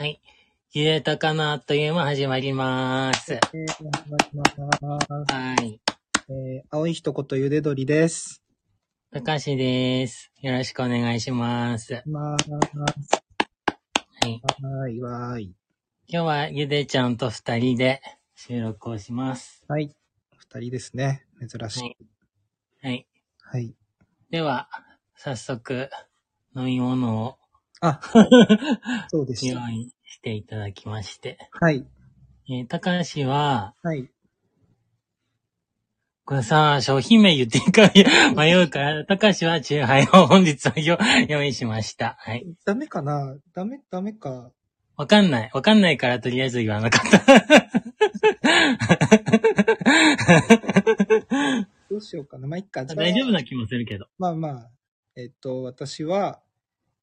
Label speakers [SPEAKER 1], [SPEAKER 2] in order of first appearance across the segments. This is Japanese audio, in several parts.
[SPEAKER 1] はい。ゆでたかなあっという間始まります。
[SPEAKER 2] えー、お願いします。
[SPEAKER 1] はい。
[SPEAKER 2] えー、青い一言ゆでどりです。
[SPEAKER 1] たかしです。よろしくお願いします。
[SPEAKER 2] まーす。
[SPEAKER 1] はい。
[SPEAKER 2] はーい、わーい。
[SPEAKER 1] 今日はゆでちゃんと二人で収録をします。
[SPEAKER 2] はい。二人ですね。珍しい。
[SPEAKER 1] はいはい。
[SPEAKER 2] はい。
[SPEAKER 1] では、早速、飲み物を
[SPEAKER 2] あ、そうでした。
[SPEAKER 1] 用意していただきまして。
[SPEAKER 2] はい。
[SPEAKER 1] えー、たかしは、
[SPEAKER 2] はい。
[SPEAKER 1] これさ、商品名言っていいか迷うから、たかしはチューハイを本日はよ用意しました。はい。
[SPEAKER 2] ダメかな？ダメ、ダメか。
[SPEAKER 1] わかんない。わかんないからとりあえず言わなかった。
[SPEAKER 2] どうしようかな。まあ、いっか。じゃあ
[SPEAKER 1] 大丈夫な気もするけど。
[SPEAKER 2] まあまあ。えっと、私は、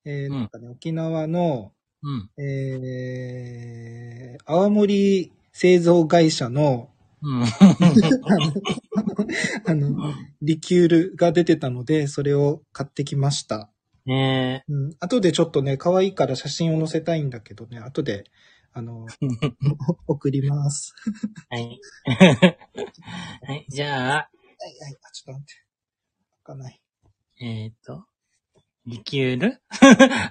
[SPEAKER 2] えー
[SPEAKER 1] うん
[SPEAKER 2] なんかね、沖縄の、
[SPEAKER 1] うん。
[SPEAKER 2] えー、青森製造会社の、
[SPEAKER 1] うん。
[SPEAKER 2] あの、リキュールが出てたので、それを買ってきました。
[SPEAKER 1] ね
[SPEAKER 2] うん。後でちょっとね、可愛いから写真を載せたいんだけどね、後で、あの、
[SPEAKER 1] え。
[SPEAKER 2] 送ります。
[SPEAKER 1] はい。はい。じゃあ、
[SPEAKER 2] はい、はい、あ、ちょっと待って。開かない。
[SPEAKER 1] えっ、と、リキュール？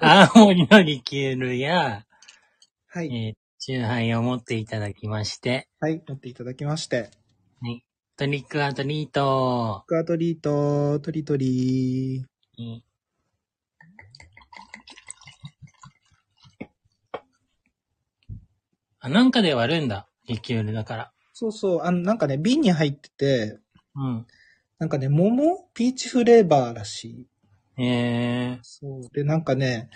[SPEAKER 1] 青森のリキュールや、
[SPEAKER 2] はい、
[SPEAKER 1] えー、チューハイを持っていただきまして、
[SPEAKER 2] はい、持っていただきまして。
[SPEAKER 1] はい。トリックアトリート。
[SPEAKER 2] クアトリート、トリトリー。
[SPEAKER 1] うんあ、なんかで割るんだ。リキュールだから。
[SPEAKER 2] そうそう、あの、なんかね、瓶に入ってて、
[SPEAKER 1] うん。
[SPEAKER 2] なんかね、桃？ピーチフレーバーらしい。
[SPEAKER 1] え
[SPEAKER 2] そう。で、なんかね、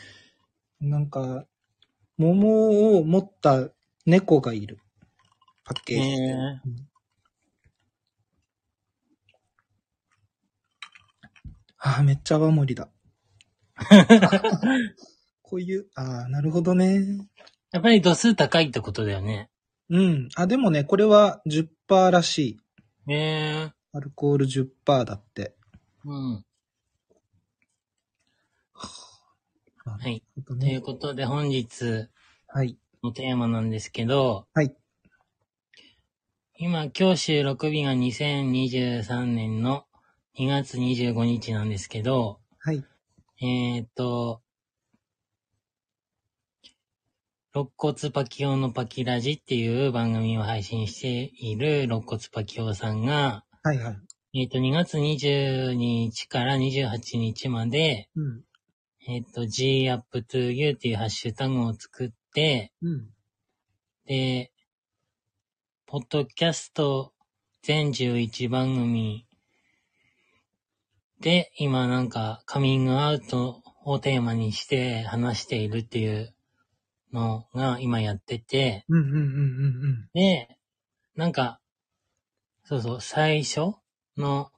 [SPEAKER 2] なんか、桃を持った猫がいる。パッ
[SPEAKER 1] ー、
[SPEAKER 2] ケージで。
[SPEAKER 1] え
[SPEAKER 2] ああ、めっちゃ泡盛だ。こういう、ああ、なるほどね。
[SPEAKER 1] ー、やっぱり度数高いってことだよね。
[SPEAKER 2] うん。あ、でもね、これは10%らしい。
[SPEAKER 1] え
[SPEAKER 2] アルコール10%だって。
[SPEAKER 1] ー、うん。
[SPEAKER 2] は
[SPEAKER 1] はい。
[SPEAKER 2] い。
[SPEAKER 1] ということで本日
[SPEAKER 2] はい。
[SPEAKER 1] のテーマなんですけど、
[SPEAKER 2] はい。
[SPEAKER 1] 今、今日収録日が2023年の2月25日なんですけど、
[SPEAKER 2] はい。
[SPEAKER 1] えーっと、肋骨パキオのパキラジっていう番組を配信している肋骨パキオさんが、
[SPEAKER 2] はいはい。
[SPEAKER 1] えーっと、2月22日から28日まで、
[SPEAKER 2] うん。
[SPEAKER 1] えーっと、GUpToYou っていうハッシュタグを作って、
[SPEAKER 2] うん。
[SPEAKER 1] で、ポッドキャスト全11番組で、今なんかカミングアウトをテーマにして話しているっていうのが今やってて、で、なんか、そうそう、最初の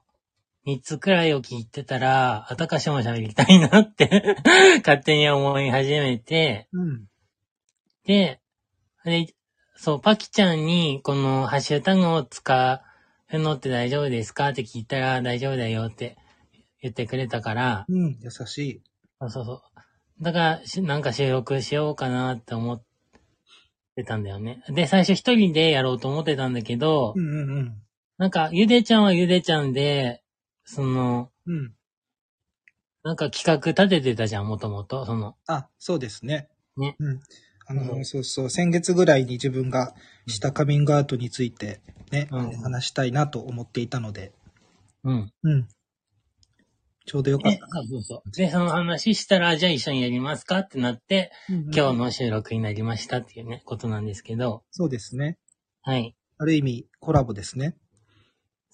[SPEAKER 1] 3つくらいを聞いてたら、あたかしも喋りたいなって 勝手に思い始めて、
[SPEAKER 2] うん。うん。
[SPEAKER 1] で、で、そう、パキちゃんに、このハッシュタグを使うのって大丈夫ですかって聞いたら、大丈夫だよって言ってくれたから、
[SPEAKER 2] うん。優しい。
[SPEAKER 1] そうそうそう。だからし、なんか収録しようかなって思ってたんだよね。で、最初一人でやろうと思ってたんだけど
[SPEAKER 2] う、んうんうん。
[SPEAKER 1] なんか、ゆでちゃんはゆでちゃんで、その、
[SPEAKER 2] うん。
[SPEAKER 1] なんか企画立ててたじゃん、もともと。その、
[SPEAKER 2] あ、そうですね。
[SPEAKER 1] ね。
[SPEAKER 2] うん。あの、
[SPEAKER 1] うん
[SPEAKER 2] そうそう、先月ぐらいに自分がしたカミングアウトについてね、
[SPEAKER 1] うん
[SPEAKER 2] 話したいなと思っていたので、
[SPEAKER 1] うん。
[SPEAKER 2] うん。ちょうどよかっ
[SPEAKER 1] で
[SPEAKER 2] た。、
[SPEAKER 1] そうそうそう。で、その話したら、じゃあ一緒にやりますかってなって、今日の収録になりましたっていうね、ことなんですけど、
[SPEAKER 2] そうですね。
[SPEAKER 1] はい。
[SPEAKER 2] ある意味、コラボですね。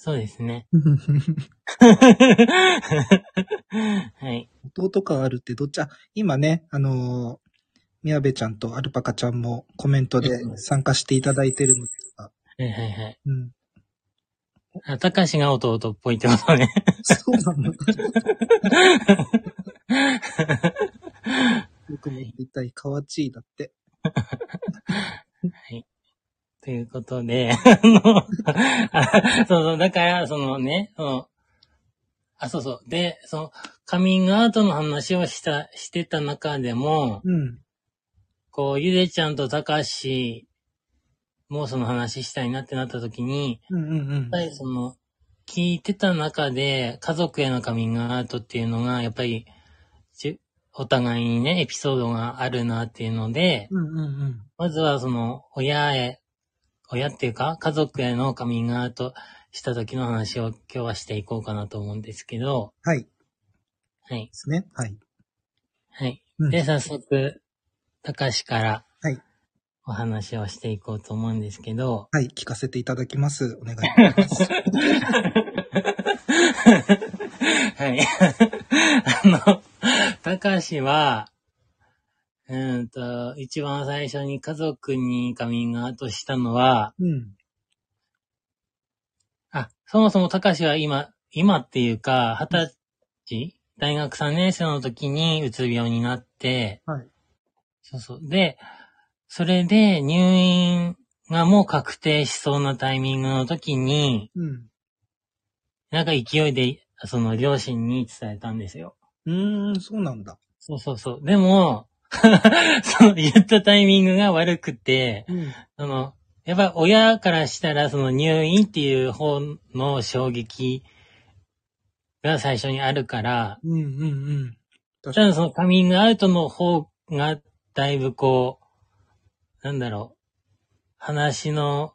[SPEAKER 1] そうですね。はい。
[SPEAKER 2] 弟感あるってどっち、あ、今ね、あのー、宮部ちゃんとアルパカちゃんもコメントで参加していただいてるのですが、
[SPEAKER 1] はいはいはい。
[SPEAKER 2] うん。
[SPEAKER 1] あ、たかしが弟っぽいってことね。
[SPEAKER 2] そうなの。よくも言いたい、かわちいだって。
[SPEAKER 1] はい。ということで、あの、あそうそう、だから、そのね、その、あ、そうそう。で、その、カミングアウトの話をした、してた中でも、
[SPEAKER 2] うん。
[SPEAKER 1] こう、ゆでちゃんとたかしもその話したいなってなった時に、
[SPEAKER 2] うんうんうん
[SPEAKER 1] やっぱ。りその、聞いてた中で家族へのカミングアウトっていうのが、やっぱり、じお互いにね、エピソードがあるなっていうので、
[SPEAKER 2] うんうんうん。
[SPEAKER 1] まずはその、親へ、親っていうか、家族へのカミングアウトした時の話を今日はしていこうかなと思うんですけど、
[SPEAKER 2] はい。で
[SPEAKER 1] はい。
[SPEAKER 2] すね。はい。
[SPEAKER 1] はい。
[SPEAKER 2] うん
[SPEAKER 1] で、早速、たかしから、
[SPEAKER 2] はい
[SPEAKER 1] お話をしていこうと思うんですけど、
[SPEAKER 2] はい。聞かせていただきます。お願いします。
[SPEAKER 1] はい。あの、たかしは、うーんと、一番最初に家族にカミングアウトしたのは、
[SPEAKER 2] うん。
[SPEAKER 1] あ、そもそもたかしは今、今っていうか、二十歳大学3年生の時にうつ病になって、
[SPEAKER 2] はい。
[SPEAKER 1] そうそう。で、それで入院がもう確定しそうなタイミングの時に、
[SPEAKER 2] うん。
[SPEAKER 1] なんか勢いで、その両親に伝えたんですよ。
[SPEAKER 2] うーん、そうなんだ。
[SPEAKER 1] そうそうそう。でも、その言ったタイミングが悪くて、
[SPEAKER 2] うん。
[SPEAKER 1] その、やっぱ親からしたらその入院っていう方の衝撃が最初にあるから、
[SPEAKER 2] うんうんうん。確
[SPEAKER 1] ただそのカミングアウトの方がだいぶこう、なんだろう、話の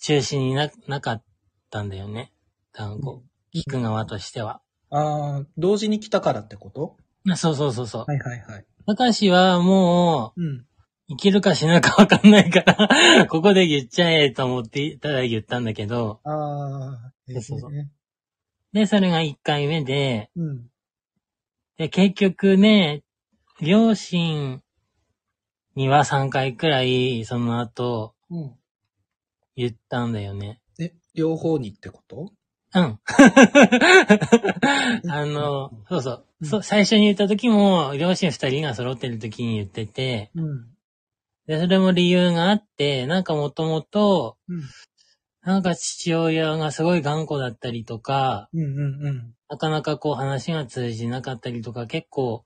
[SPEAKER 1] 中心にななかったんだよね。多分こう、聞く側としては。
[SPEAKER 2] ああ、同時に来たからってこと？
[SPEAKER 1] あそうそうそうそう。
[SPEAKER 2] はいはいはい。
[SPEAKER 1] たかしはもう、
[SPEAKER 2] うん。
[SPEAKER 1] 生きるか死ぬかわかんないから、ここで言っちゃえと思って、ただ言ったんだけど、
[SPEAKER 2] ああ、えー
[SPEAKER 1] そうそうで、それが1回目で、
[SPEAKER 2] うん。
[SPEAKER 1] で、結局ね、両親には3回くらい、その後、
[SPEAKER 2] うん。
[SPEAKER 1] 言ったんだよね。
[SPEAKER 2] え、両方にってこと？
[SPEAKER 1] うん。あの、そうそう。最初に言った時も、両親二人が揃ってる時に言ってて、
[SPEAKER 2] うん。
[SPEAKER 1] で、それも理由があって、なんかもともと、
[SPEAKER 2] うん。
[SPEAKER 1] なんか父親がすごい頑固だったりとか、
[SPEAKER 2] うんうんうん。
[SPEAKER 1] なかなかこう話が通じなかったりとか、結構、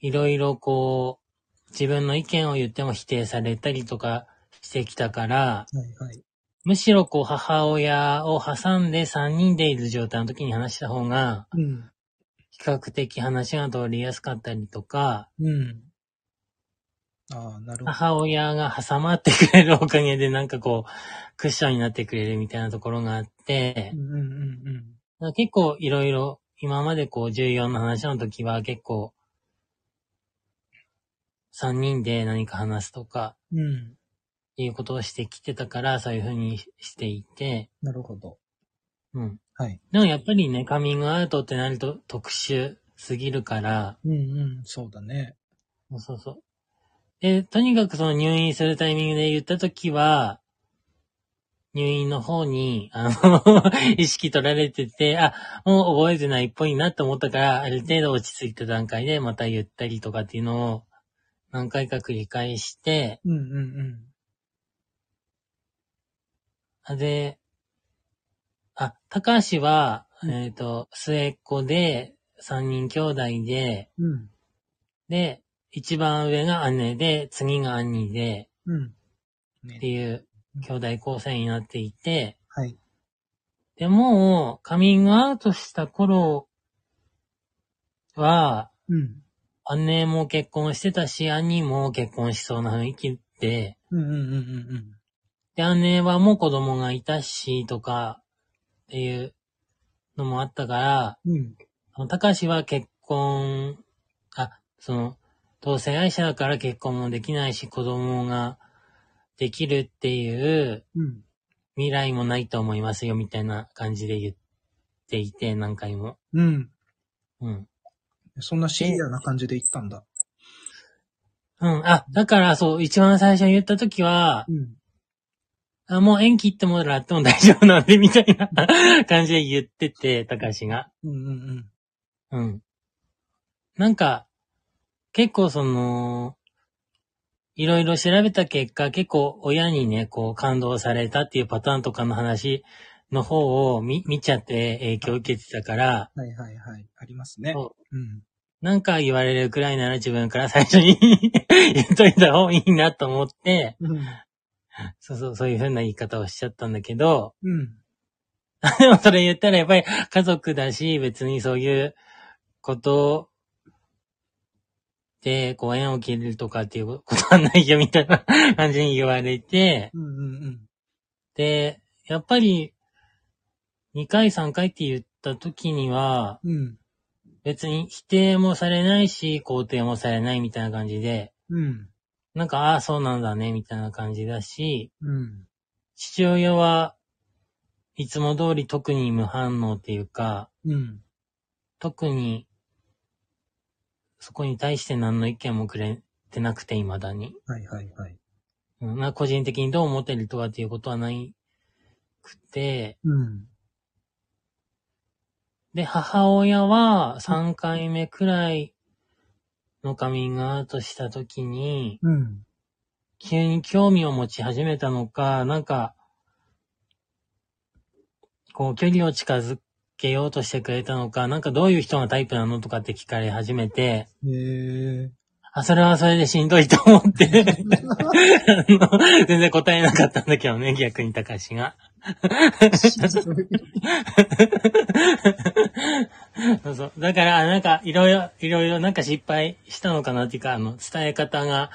[SPEAKER 1] いろいろこう、自分の意見を言っても否定されたりとかしてきたから、
[SPEAKER 2] はいはい。
[SPEAKER 1] むしろこう母親を挟んで3人でいる状態の時に話した方が、
[SPEAKER 2] うん。
[SPEAKER 1] 比較的話が通りやすかったりとか、
[SPEAKER 2] うん。ああ、なるほど。
[SPEAKER 1] 母親が挟まってくれるおかげでなんかこう、クッションになってくれるみたいなところがあって
[SPEAKER 2] う、んうんうん
[SPEAKER 1] 結構いろいろ、今までこう重要な話の時は結構、3人で何か話すとか、
[SPEAKER 2] うん。
[SPEAKER 1] いうことをしてきてたから、そういう風にしていて、
[SPEAKER 2] なるほど。
[SPEAKER 1] うん。
[SPEAKER 2] はい。
[SPEAKER 1] でもやっぱりね、カミングアウトってなると特殊すぎるから、
[SPEAKER 2] うんうん、そうだね。
[SPEAKER 1] そうそうそう。で、とにかくその入院するタイミングで言ったときは、入院の方に、あの、意識取られてて、あ、もう覚えてないっぽいなって思ったから、ある程度落ち着いた段階でまた言ったりとかっていうのを何回か繰り返して、
[SPEAKER 2] うんうんうん。
[SPEAKER 1] で、あ、高橋は、
[SPEAKER 2] うん
[SPEAKER 1] えっ、と、末っ子で、三人兄弟で、
[SPEAKER 2] うん。
[SPEAKER 1] で、一番上が姉で、次が兄で、
[SPEAKER 2] うん。
[SPEAKER 1] って
[SPEAKER 2] ね、
[SPEAKER 1] いう兄弟構成になっていて、
[SPEAKER 2] はい。
[SPEAKER 1] でも、カミングアウトした頃は、
[SPEAKER 2] うん。
[SPEAKER 1] 姉も結婚してたし、兄も結婚しそうな雰囲気で、
[SPEAKER 2] うんうんうんうん
[SPEAKER 1] で、姉はもう子供がいたし、とか、っていうのもあったから、
[SPEAKER 2] うん。うん。
[SPEAKER 1] あの高橋は結婚、あ、その、同性愛者だから結婚もできないし、子供ができるっていう
[SPEAKER 2] うん。
[SPEAKER 1] 未来もないと思いますよ、みたいな感じで言っていて、何回も。
[SPEAKER 2] うん。
[SPEAKER 1] うん。
[SPEAKER 2] そんなシビアな感じで言ったんだ。
[SPEAKER 1] うん。あ、だからそう、一番最初に言った時は、
[SPEAKER 2] うん。
[SPEAKER 1] あもう縁切ってもらっても大丈夫なんで、みたいな感じで言ってて、高橋が。
[SPEAKER 2] うんうんうん。
[SPEAKER 1] うん。なんか、結構その、いろいろ調べた結果、結構親にね、こう感動されたっていうパターンとかの話の方を見見ちゃって影響を受けてたから、
[SPEAKER 2] はいはいはい。ありますね。
[SPEAKER 1] そ
[SPEAKER 2] うん。
[SPEAKER 1] なんか言われるくらいなら自分から最初に 言っといた方がいいなと思って、
[SPEAKER 2] うん。
[SPEAKER 1] そうそう、そういう風な言い方をしちゃったんだけど、
[SPEAKER 2] うん。
[SPEAKER 1] で もそれ言ったらやっぱり家族だし、別にそういうことで、こう縁を切るとかっていうことはないよみたいな感じに言われて、
[SPEAKER 2] うんうんうん。
[SPEAKER 1] で、やっぱり2回3回って言った時には、
[SPEAKER 2] うん。
[SPEAKER 1] 別に否定もされないし、肯定もされないみたいな感じで、
[SPEAKER 2] うん。
[SPEAKER 1] なんか、ああ、そうなんだね、みたいな感じだし、
[SPEAKER 2] うん。
[SPEAKER 1] 父親はいつも通り特に無反応っていうか、
[SPEAKER 2] うん。
[SPEAKER 1] 特に、そこに対して何の意見もくれてなくて、未だに。
[SPEAKER 2] はいはいはい。
[SPEAKER 1] うん、まあ個人的にどう思ってるとかっていうことはないくて、
[SPEAKER 2] うん。
[SPEAKER 1] で、母親は3回目くらいのカミングアウトした時に、
[SPEAKER 2] うん。
[SPEAKER 1] 急に興味を持ち始めたのか、なんか、こう距離を近づけようとしてくれたのか、なんかどういう人がタイプなのとかって聞かれ始めて、
[SPEAKER 2] へえ。
[SPEAKER 1] あ、それはそれでしんどいと思って、全然答えなかったんだけどね、逆に高橋が。そうそう。だから、あなんか、いろいろ、いろいろなんか失敗したのかなっていうか、あの、伝え方が、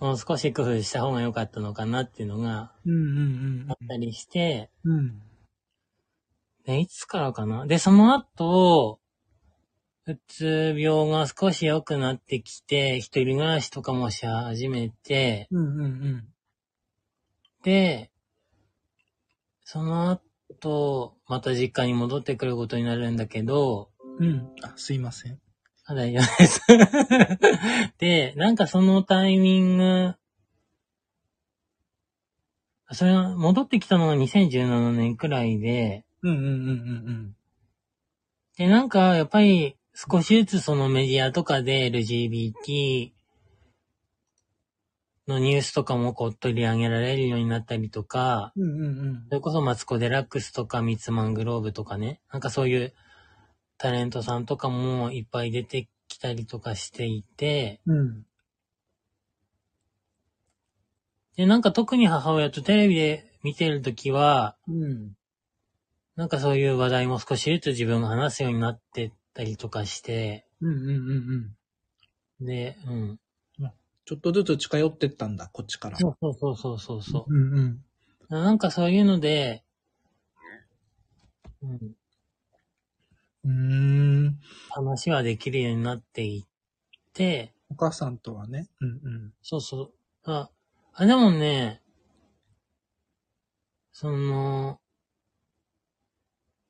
[SPEAKER 1] もう少し工夫した方が良かったのかなっていうのが
[SPEAKER 2] うんうん
[SPEAKER 1] あったりして、
[SPEAKER 2] うん。うん。
[SPEAKER 1] で、いつからかなで、その後、うつ病が少し良くなってきて、一人暮らしとかもし始めて、
[SPEAKER 2] うんうんうん。
[SPEAKER 1] で、その後、また実家に戻ってくることになるんだけど、
[SPEAKER 2] うん。あ、すいません。
[SPEAKER 1] あ、大丈夫です。で、なんかそのタイミング、それが戻ってきたのが2017年くらいで、
[SPEAKER 2] うんうんうんうん
[SPEAKER 1] で、なんかやっぱり少しずつそのメディアとかで LGBT のニュースとかもこう取り上げられるようになったりとか、
[SPEAKER 2] うん。うんうんうん
[SPEAKER 1] それこそマツコ・デラックスとかミツマングローブとかね、なんかそういうタレントさんとかもいっぱい出てきたりとかしていて、
[SPEAKER 2] うん。
[SPEAKER 1] で、なんか特に母親とテレビで見てるときは、
[SPEAKER 2] うん。
[SPEAKER 1] なんかそういう話題も少しずつ自分が話すようになってったりとかして、
[SPEAKER 2] うんうんうんうん。
[SPEAKER 1] で、うん。
[SPEAKER 2] ちょっとずつ近寄ってったんだ、こっちから。
[SPEAKER 1] そうそうそうそうそうそう。
[SPEAKER 2] うんうん。
[SPEAKER 1] なんかそういうので、うん、
[SPEAKER 2] うーん。
[SPEAKER 1] 話はできるようになっていって、
[SPEAKER 2] お母さんとはね。うんうん。
[SPEAKER 1] そうそう。あ、あでもね、その、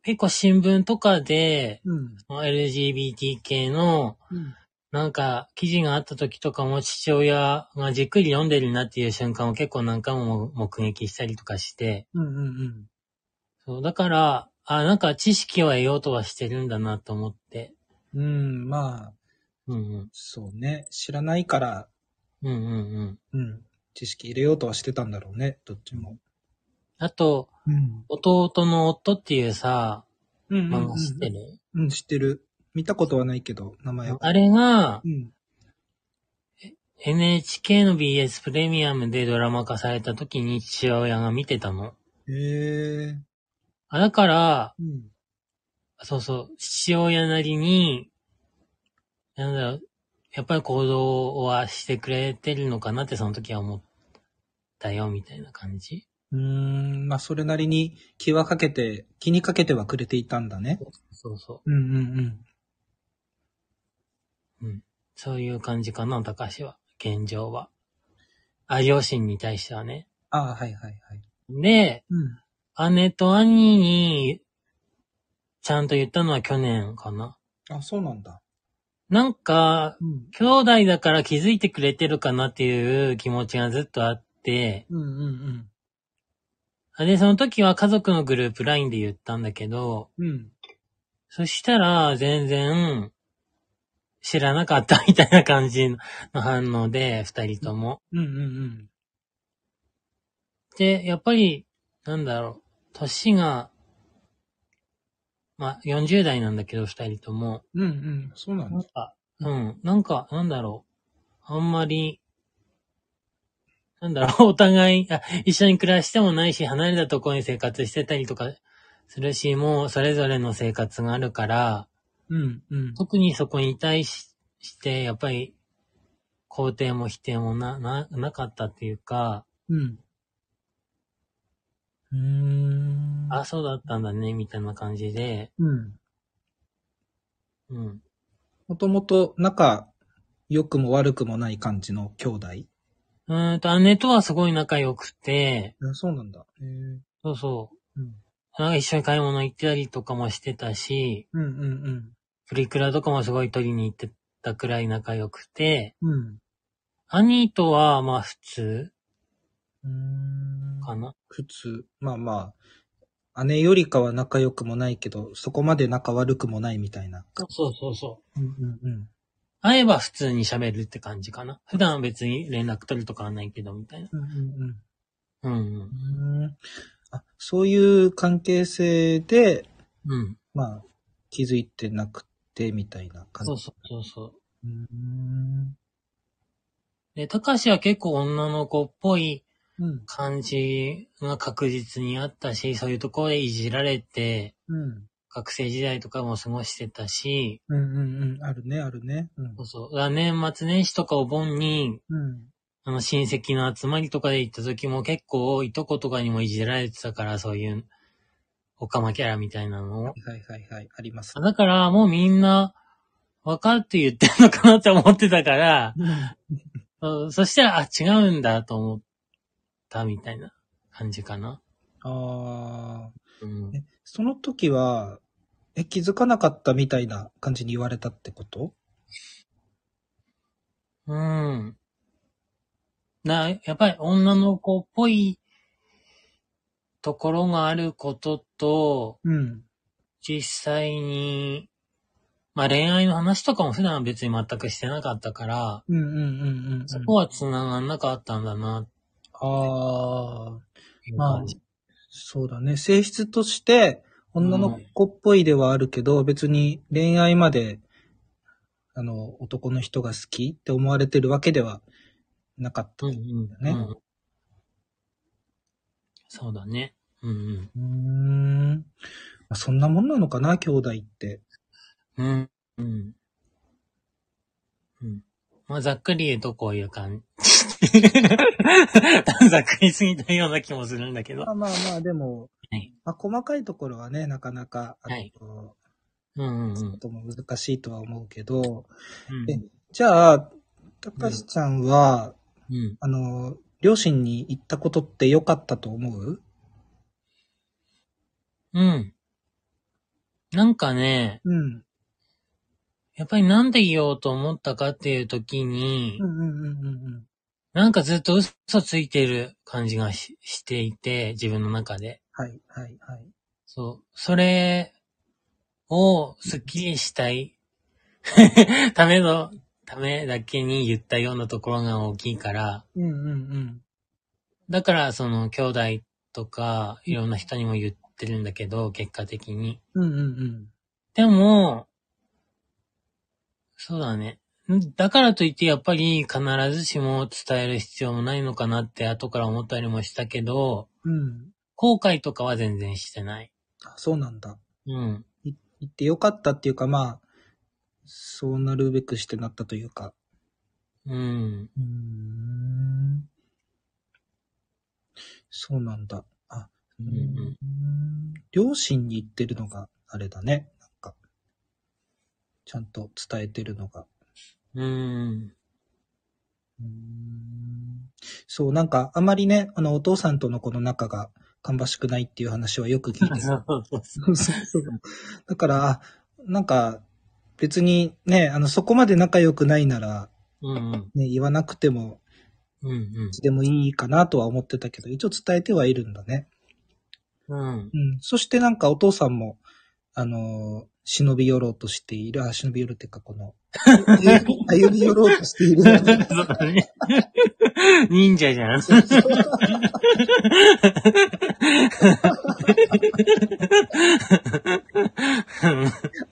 [SPEAKER 1] 結構新聞とかで、
[SPEAKER 2] うん。
[SPEAKER 1] LGBT 系の、
[SPEAKER 2] うん。
[SPEAKER 1] なんか、記事があった時とかも父親がじっくり読んでるなっていう瞬間を結構何回も目撃したりとかして、
[SPEAKER 2] うんうんうん。
[SPEAKER 1] そう、だから、あ、なんか知識を得ようとはしてるんだなと思って。
[SPEAKER 2] うん、まあ、
[SPEAKER 1] うんうん。
[SPEAKER 2] そうね。知らないから、
[SPEAKER 1] うんうんうん。
[SPEAKER 2] うん。知識入れようとはしてたんだろうね、どっちも。
[SPEAKER 1] あと、
[SPEAKER 2] うん。
[SPEAKER 1] 弟の夫っていうさ、
[SPEAKER 2] うんうん、
[SPEAKER 1] 漫画知ってる、
[SPEAKER 2] うん、知ってる。見たことはないけど、名前は。
[SPEAKER 1] あれが
[SPEAKER 2] う、ん。
[SPEAKER 1] NHK の BS プレミアムでドラマ化された時に父親が見てたの。
[SPEAKER 2] へえ。
[SPEAKER 1] あ、だから、
[SPEAKER 2] うん。
[SPEAKER 1] そうそう、父親なりに、なんだろう、やっぱり行動はしてくれてるのかなってその時は思ったよ、みたいな感じ？
[SPEAKER 2] うーん、まあ、それなりに気はかけて、気にかけてはくれていたんだね。
[SPEAKER 1] そうそ
[SPEAKER 2] うんうんうん。
[SPEAKER 1] う。うん。そういう感じかな、高橋は。現状は。あ、両親に対してはね。
[SPEAKER 2] ああ、はいはいはい。
[SPEAKER 1] で、
[SPEAKER 2] うん。
[SPEAKER 1] 姉と兄に、ちゃんと言ったのは去年かな。
[SPEAKER 2] あ、そうなんだ。
[SPEAKER 1] なんか、
[SPEAKER 2] うん。
[SPEAKER 1] 兄弟だから気づいてくれてるかなっていう気持ちがずっとあって、
[SPEAKER 2] うんうん
[SPEAKER 1] で、その時は家族のグループ LINE で言ったんだけど、
[SPEAKER 2] うん。うん。
[SPEAKER 1] そしたら全然知らなかったみたいな感じの反応で、二人とも。
[SPEAKER 2] うんうんうん。
[SPEAKER 1] で、やっぱり、なんだろう、年が、まあ、40代なんだけど、二人とも。
[SPEAKER 2] うんうん。そうなんだ。
[SPEAKER 1] なんか、うん。なんか、なんだろう。あんまり、なんだろう、お互い、あ、一緒に暮らしてもないし、離れたところに生活してたりとかするし、もうそれぞれの生活があるから、
[SPEAKER 2] うん、うん。
[SPEAKER 1] 特にそこに対しして、やっぱり、肯定も否定もな、な、なかったっていうか、
[SPEAKER 2] うん。うーん。
[SPEAKER 1] あ、そうだったんだね、みたいな感じで、
[SPEAKER 2] うん。
[SPEAKER 1] うん。
[SPEAKER 2] もともと仲良くも悪くもない感じの兄弟？
[SPEAKER 1] うーんと、姉とはすごい仲良くて、
[SPEAKER 2] あそうなんだ。
[SPEAKER 1] そうそう。
[SPEAKER 2] うん。
[SPEAKER 1] なんか一緒に買い物行ったりとかもしてたし、
[SPEAKER 2] うんうん
[SPEAKER 1] プリクラとかもすごい撮りに行ってたくらい仲良くて、
[SPEAKER 2] うん。うん。
[SPEAKER 1] 兄とはまあ普通かな。
[SPEAKER 2] 普通。まあまあ、姉よりかは仲良くもないけど、そこまで仲悪くもないみたいな。
[SPEAKER 1] そうそうそう。
[SPEAKER 2] うんうんうん。
[SPEAKER 1] 会えば普通に喋るって感じかな。普段は別に連絡取るとかはないけど、みたいな。
[SPEAKER 2] うんうん
[SPEAKER 1] うんうん。
[SPEAKER 2] うん。あ、そういう関係性で、
[SPEAKER 1] うん。
[SPEAKER 2] まあ、気づいてなくて、みたいな感じ。
[SPEAKER 1] そうそうそうそう。
[SPEAKER 2] ん。
[SPEAKER 1] で、たかしは結構女の子っぽい
[SPEAKER 2] うん。
[SPEAKER 1] 感じが確実にあったし、そういうところでいじられて、
[SPEAKER 2] うん。
[SPEAKER 1] 学生時代とかも過ごしてたし、
[SPEAKER 2] うんうんうん。あるね、あるね。うん
[SPEAKER 1] そう。そう。年末年始とかお盆に、
[SPEAKER 2] うん。
[SPEAKER 1] あの親戚の集まりとかで行った時も結構いとことかにもいじられてたから、そういう、オカマキャラみたいなのを。
[SPEAKER 2] はいはいはい。あります。
[SPEAKER 1] だからもうみんな、分かって言ってんのかなって思ってたから、そそしたら、あ、違うんだと思ったみたいな感じかな。
[SPEAKER 2] ああ。
[SPEAKER 1] うん。
[SPEAKER 2] え、その時は、え、気づかなかったみたいな感じに言われたってこと？
[SPEAKER 1] うん。な、やっぱり女の子っぽいところがあることと、
[SPEAKER 2] うん。
[SPEAKER 1] 実際に、まあ恋愛の話とかも普段は別に全くしてなかったから、
[SPEAKER 2] うんうんうんうんうん。
[SPEAKER 1] そこは繋がんなかったんだな、
[SPEAKER 2] ああ。まあそうだね。性質として、女の子っぽいではあるけど、別に恋愛まで、あの、男の人が好きって思われてるわけではなかった。
[SPEAKER 1] うんうん。
[SPEAKER 2] ね
[SPEAKER 1] うんそうだね。うんうん。
[SPEAKER 2] うーん。まあ、そんなもんなのかな、兄弟って。
[SPEAKER 1] うん。うん。うん。まあ、ざっくり言うとこういう感じ。ざっくりすぎたような気もするんだけど。
[SPEAKER 2] まあまあまあ、でも、
[SPEAKER 1] はい。
[SPEAKER 2] まあ、細かいところはね、なかなか、あの
[SPEAKER 1] はいうんうんうん。
[SPEAKER 2] ことも難しいとは思うけど、
[SPEAKER 1] うん
[SPEAKER 2] えじゃあ、たかしちゃんは、
[SPEAKER 1] うん。
[SPEAKER 2] あの、両親に行ったことって良かったと思う？
[SPEAKER 1] うん。なんかね、
[SPEAKER 2] うん。
[SPEAKER 1] やっぱりなんで言おうと思ったかっていう時に
[SPEAKER 2] う、んうんうんうんうん。
[SPEAKER 1] なんかずっと嘘ついてる感じがししていて、自分の中で。
[SPEAKER 2] はい、はい、はい。
[SPEAKER 1] そう。それをスッキリしたい ための、ためだけに言ったようなところが大きいから、
[SPEAKER 2] うんうんうん。
[SPEAKER 1] だからその兄弟とかいろんな人にも言ってるんだけど、結果的に。
[SPEAKER 2] うんうんうん。
[SPEAKER 1] でも、そうだね。ん？だからといってやっぱり必ずしも伝える必要もないのかなって後から思ったりもしたけど、
[SPEAKER 2] うん。
[SPEAKER 1] 後悔とかは全然してない。
[SPEAKER 2] あそうなんだ。
[SPEAKER 1] うん。
[SPEAKER 2] い行ってよかったっていうか、まあ、そうなるべくしてなったというか。
[SPEAKER 1] うん。
[SPEAKER 2] うーん。そうなんだ。あ、う
[SPEAKER 1] うんうん
[SPEAKER 2] 両親に言ってるのがあれだね。ちゃんと伝えてるのが。
[SPEAKER 1] うん。
[SPEAKER 2] うーんそう、なんか、あまりね、あの、お父さんとのこの仲が芳しくないっていう話はよく聞いて
[SPEAKER 1] そうそう。
[SPEAKER 2] だから、あなんか、別にね、あの、そこまで仲良くないなら、
[SPEAKER 1] うんうん。
[SPEAKER 2] ね、言わなくても、
[SPEAKER 1] うんうん
[SPEAKER 2] いつでもいいかなとは思ってたけど、一応伝えてはいるんだね。
[SPEAKER 1] うん。
[SPEAKER 2] うん。そしてなんかお父さんも、あのー忍び寄ろうとしている、あ、忍び寄るっていうかこの、歩み寄ろうとしている。
[SPEAKER 1] そうだね。忍者じゃん。
[SPEAKER 2] 歩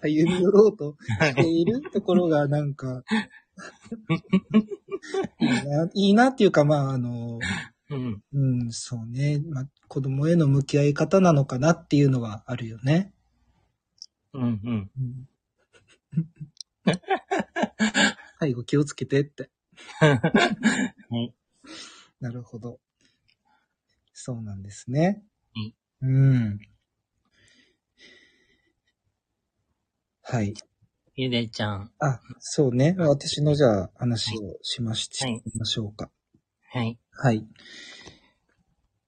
[SPEAKER 2] 歩み寄ろうとしているところがなんか、いいないいなっていうか、まあ、あの、
[SPEAKER 1] うん。
[SPEAKER 2] うん、そうね。まあ、子供への向き合い方なのかなっていうのはあるよね。
[SPEAKER 1] うん。うん。
[SPEAKER 2] うん、最後気をつけてって。
[SPEAKER 1] はい。
[SPEAKER 2] なるほど。そうなんですね。
[SPEAKER 1] うん。
[SPEAKER 2] うん。はい。
[SPEAKER 1] ゆでちゃん。
[SPEAKER 2] あ、そうね。私のじゃあ話をしまし、
[SPEAKER 1] はい
[SPEAKER 2] してみましょうか。
[SPEAKER 1] はい。
[SPEAKER 2] はい。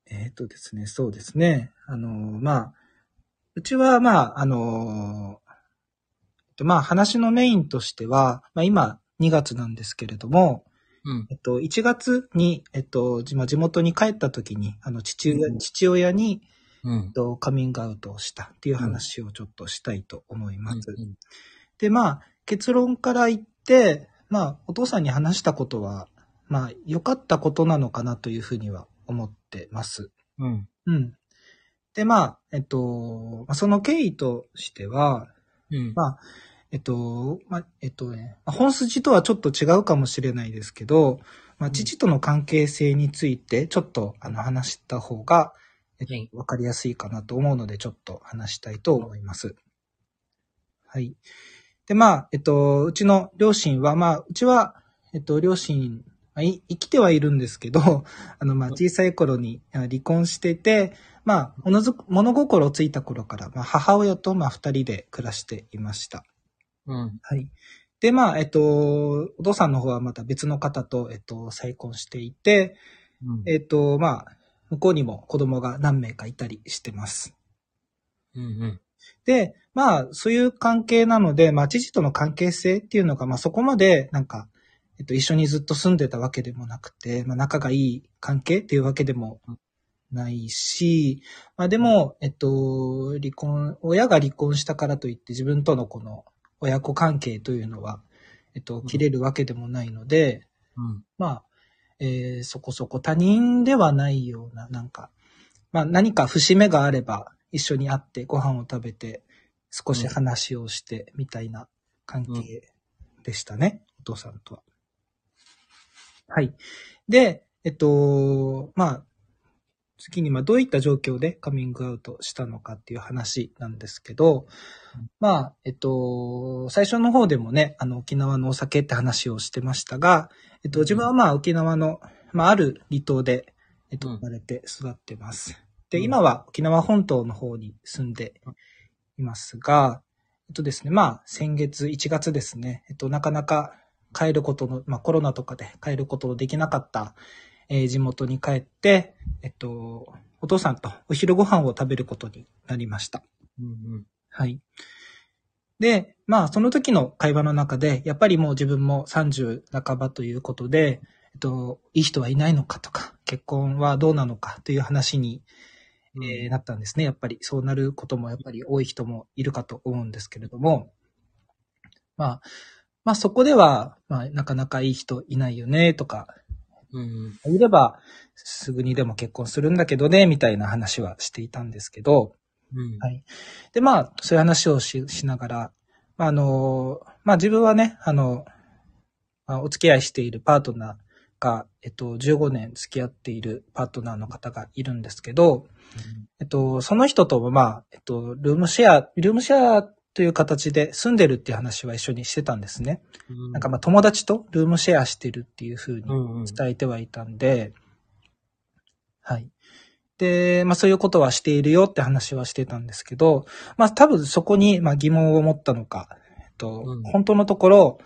[SPEAKER 2] えっ、とですね、そうですね。あのーまあ、うちは、まあ、あのーえっと、まあ、話のメインとしては、まあ、今、2月なんですけれども、
[SPEAKER 1] うん。
[SPEAKER 2] えっと、1月に、えっと、地元に帰った時に、あの、父親、
[SPEAKER 1] うん
[SPEAKER 2] 父親に、
[SPEAKER 1] うん
[SPEAKER 2] えっ。と、カミングアウトをしたっていう話をちょっとしたいと思います。
[SPEAKER 1] うん
[SPEAKER 2] で、まあ、結論から言って、まあ、お父さんに話したことは、まあ、良かったことなのかなというふうには思ってます。
[SPEAKER 1] うん。
[SPEAKER 2] うん。で、まあ、えっと、まあその経緯としては、
[SPEAKER 1] うん。
[SPEAKER 2] まあ、えっと、まあ、えっとね、まあ本筋とはちょっと違うかもしれないですけど、まあ、父との関係性についてちょっとあの話した方が、えっと
[SPEAKER 1] はい
[SPEAKER 2] わかりやすいかなと思うので、ちょっと話したいと思います。はい。で、まあ、えっと、うちの両親は、まあ、うちは、えっと、両親、まあい生きてはいるんですけど、あの、まあ、小さい頃にあ離婚していて、まあ、物心ついた頃から、まあ、母親と、まあ、二人で暮らしていました。
[SPEAKER 1] うん。
[SPEAKER 2] はい。で、まあ、えっと、お父さんの方はまた別の方と、えっと、再婚していて、
[SPEAKER 1] うん。
[SPEAKER 2] えっと、まあ、向こうにも子供が何名かいたりしてます。
[SPEAKER 1] うん。うん。
[SPEAKER 2] で、まあ、そういう関係なので、まあ、父との関係性っていうのが、まあ、そこまで、なんか、えっと、一緒にずっと住んでたわけでもなくて、まあ、仲がいい関係っていうわけでもないし、まあ、でも、えっと、離婚、親が離婚したからといって自分とのこの親子関係というのは、えっと、切れるわけでもないので、
[SPEAKER 1] うん。
[SPEAKER 2] まあ、えーそこそこ他人ではないような、なんか、まあ何か節目があれば一緒に会ってご飯を食べて少し話をしてみたいな関係でしたね、お父さんとは。はい。で、えっと、まあ、次にまあどういった状況でカミングアウトしたのかっていう話なんですけど、まあ、えっと、最初の方でもね、あの沖縄のお酒って話をしてましたが、えっと、自分はまあ沖縄の、まあある離島で、えっと、
[SPEAKER 1] うん
[SPEAKER 2] 生まれて育ってます。で、
[SPEAKER 1] うん
[SPEAKER 2] 今は沖縄本島の方に住んでいますが、えっとですね、まあ先月1月ですね、えっと、なかなか帰ることの、まあコロナとかで帰ることのできなかった、えー地元に帰って、えっと、お父さんとお昼ご飯を食べることになりました。
[SPEAKER 1] うん。
[SPEAKER 2] はい。で、まあ、その時の会話の中で、やっぱりもう自分も30半ばということで、えっと、いい人はいないのかとか、結婚はどうなのかという話に、えーなったんですね。やっぱりそうなることもやっぱり多い人もいるかと思うんですけれども、まあ、まあそこでは、まあなかなかいい人いないよねとか、
[SPEAKER 1] うん。
[SPEAKER 2] いればすぐにでも結婚するんだけどね、みたいな話はしていたんですけど、
[SPEAKER 1] うん。
[SPEAKER 2] はい。で、まあ、そういう話をししながら、まあ、あの、まあ自分はね、あの、まあ、お付き合いしているパートナーが、えっと、15年付き合っているパートナーの方がいるんですけど、えっと、その人ともまあ、えっと、ルームシェア、ルームシェアという形で住んでるっていう話は一緒にしてたんですね。
[SPEAKER 1] うん。
[SPEAKER 2] なんかまあ友達とルームシェアしてるっていう風に
[SPEAKER 1] うんうん。
[SPEAKER 2] 伝えてはいたんで、はい。で、まあそういうことはしているよって話はしてたんですけど、まあ多分そこにまあ疑問を持ったのか、えっと、
[SPEAKER 1] うん
[SPEAKER 2] 本当のところ、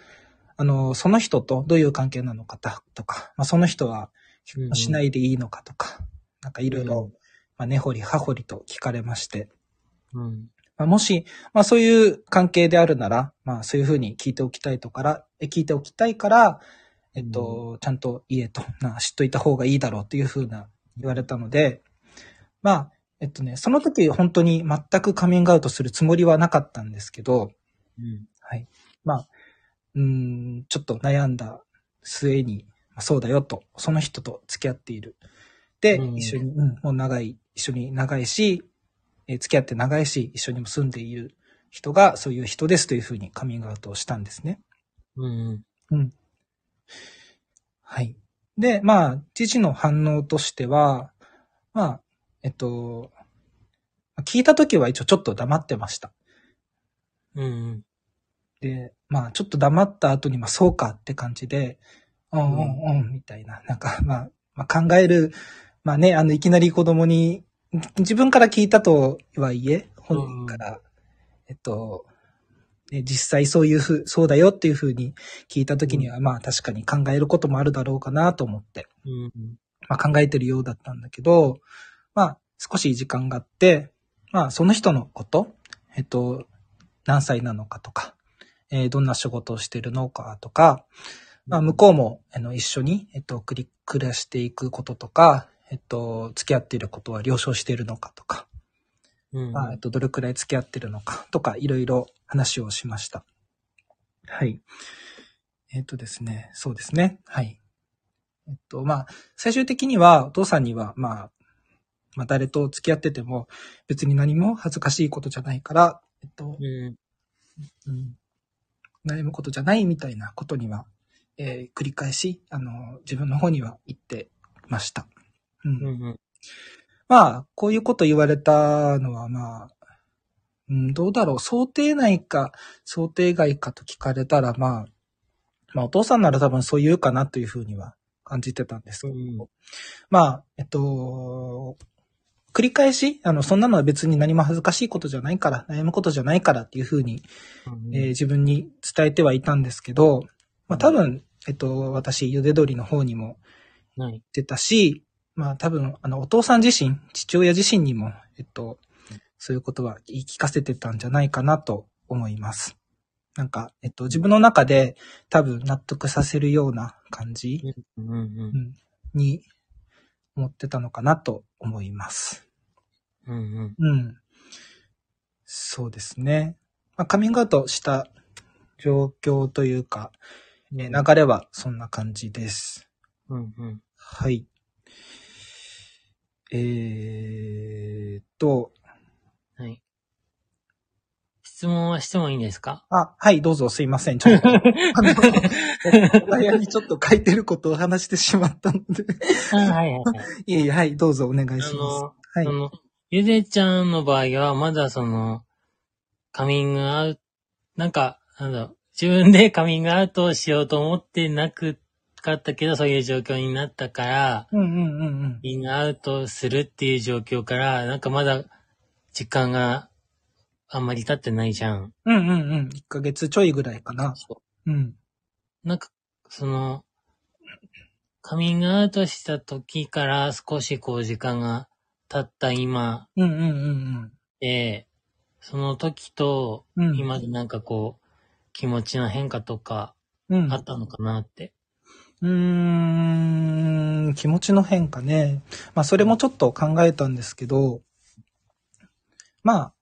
[SPEAKER 2] あの、その人とどういう関係なのかたとか、まあその人は結婚しないでいいのかとか、なんかいろいろ、まあ根掘り葉掘りと聞かれまして、
[SPEAKER 1] うん。
[SPEAKER 2] まあ、もし、まあそういう関係であるなら、まあそういうふうに聞いておきたいとから、え聞いておきたいから、えっと、ちゃんと言えと、な、知っといた方がいいだろうっていうふうな言われたので、まあ、えっとね、その時本当に全くカミングアウトするつもりはなかったんですけど、
[SPEAKER 1] うん。
[SPEAKER 2] はい。まあ、うーん、ちょっと悩んだ末に、まあ、そうだよと、その人と付き合っている。で、
[SPEAKER 1] うん
[SPEAKER 2] 一緒に、うん、もう長い、一緒に長いし、えー付き合って長いし、一緒にも住んでいる。人がそういう人ですというふうにカミングアウトをしたんですね。
[SPEAKER 1] うん。
[SPEAKER 2] うん。はい。で、まあ、父の反応としては、まあ、えっと、聞いたときは一応ちょっと黙ってました。
[SPEAKER 1] うん。
[SPEAKER 2] で、まあ、ちょっと黙った後に、まあ、そうかって感じで、うんうんうん、みたいな、なんか、まあ、まあ、考える、まあね、あの、いきなり子供に、自分から聞いたとはいえ、本人から、えっと、ね、実際そういうふう、そうだよっていうふうに聞いたときには、まあ確かに考えることもあるだろうかなと思って、
[SPEAKER 1] うん。
[SPEAKER 2] まあ考えてるようだったんだけど、まあ少し時間があって、まあその人のこと、えっと、何歳なのかとか、えーどんな仕事をしてるのかとか、まあ向こうも、あの、一緒に、えっと、繰り、暮らしていくこととか、えっと、付き合っていることは了承しているのかとか、
[SPEAKER 1] うん。
[SPEAKER 2] まあ、えっと、どれくらい付き合ってるのかとか、いろいろ話をしました。はい。えっとですね、そうですね。はい。えっと、まあ、最終的には、お父さんには、まあ、まあ、誰と付き合ってても、別に何も恥ずかしいことじゃないから、えっと、
[SPEAKER 1] うん。
[SPEAKER 2] うん、悩むことじゃないみたいなことには、えー繰り返し、あの、自分の方には言ってました。うん
[SPEAKER 1] うん。うん。
[SPEAKER 2] まあ、こういうこと言われたのは、まあ、うん、どうだろう、想定内か、想定外かと聞かれたら、まあ、まあ、お父さんなら多分そう言うかなというふうには感じてたんですけど、
[SPEAKER 1] うん
[SPEAKER 2] まあ、えっと、繰り返し、あの、そんなのは別に何も恥ずかしいことじゃないから、悩むことじゃないからっていうふうに、えー自分に伝えてはいたんですけど、まあ多分、えっと、私、ゆで鶏の方にも
[SPEAKER 1] はい。
[SPEAKER 2] 言ってたし、まあ多分、あの、お父さん自身、父親自身にも、えっと、そういうことは言い聞かせてたんじゃないかなと思います。なんか、えっと、自分の中で多分納得させるような感じ、
[SPEAKER 1] うん。
[SPEAKER 2] に思ってたのかなと思います。
[SPEAKER 1] うん。うん。
[SPEAKER 2] うん。そうですね。まあ、カミングアウトした状況というか、えー流れはそんな感じです。
[SPEAKER 1] うん。うん。
[SPEAKER 2] はい。えーっと、
[SPEAKER 1] はい。質問はしてもいいんですか？
[SPEAKER 2] あ、はい、どうぞすいません。ちょっと、あの、お悩みちょっと書いてることを話してしまったので。
[SPEAKER 1] あはいはいはい。
[SPEAKER 2] いえいえ、はい、どうぞお願いし
[SPEAKER 1] あ
[SPEAKER 2] ます。
[SPEAKER 1] の、
[SPEAKER 2] はい
[SPEAKER 1] そ。の、ゆでちゃんの場合は、まだその、カミングアウト、なんか、なんだろう、自分でカミングアウトをしようと思ってなくかったけど、そういう状況になったから、
[SPEAKER 2] うんうんうんうん
[SPEAKER 1] カ。ミングアウトするっていう状況から、なんかまだ時間があんまり経ってないじゃん。
[SPEAKER 2] うんうんうん。1ヶ月ちょいぐらいかな。うん。
[SPEAKER 1] なんか、その、カミングアウトした時から少しこう時間が経った今
[SPEAKER 2] うんうんうん
[SPEAKER 1] で、その時と
[SPEAKER 2] うん。うん。
[SPEAKER 1] 今でなんかこう、気持ちの変化とか
[SPEAKER 2] うん
[SPEAKER 1] あったのかなって。
[SPEAKER 2] うーん、気持ちの変化ね。まあ、それもちょっと考えたんですけど、ま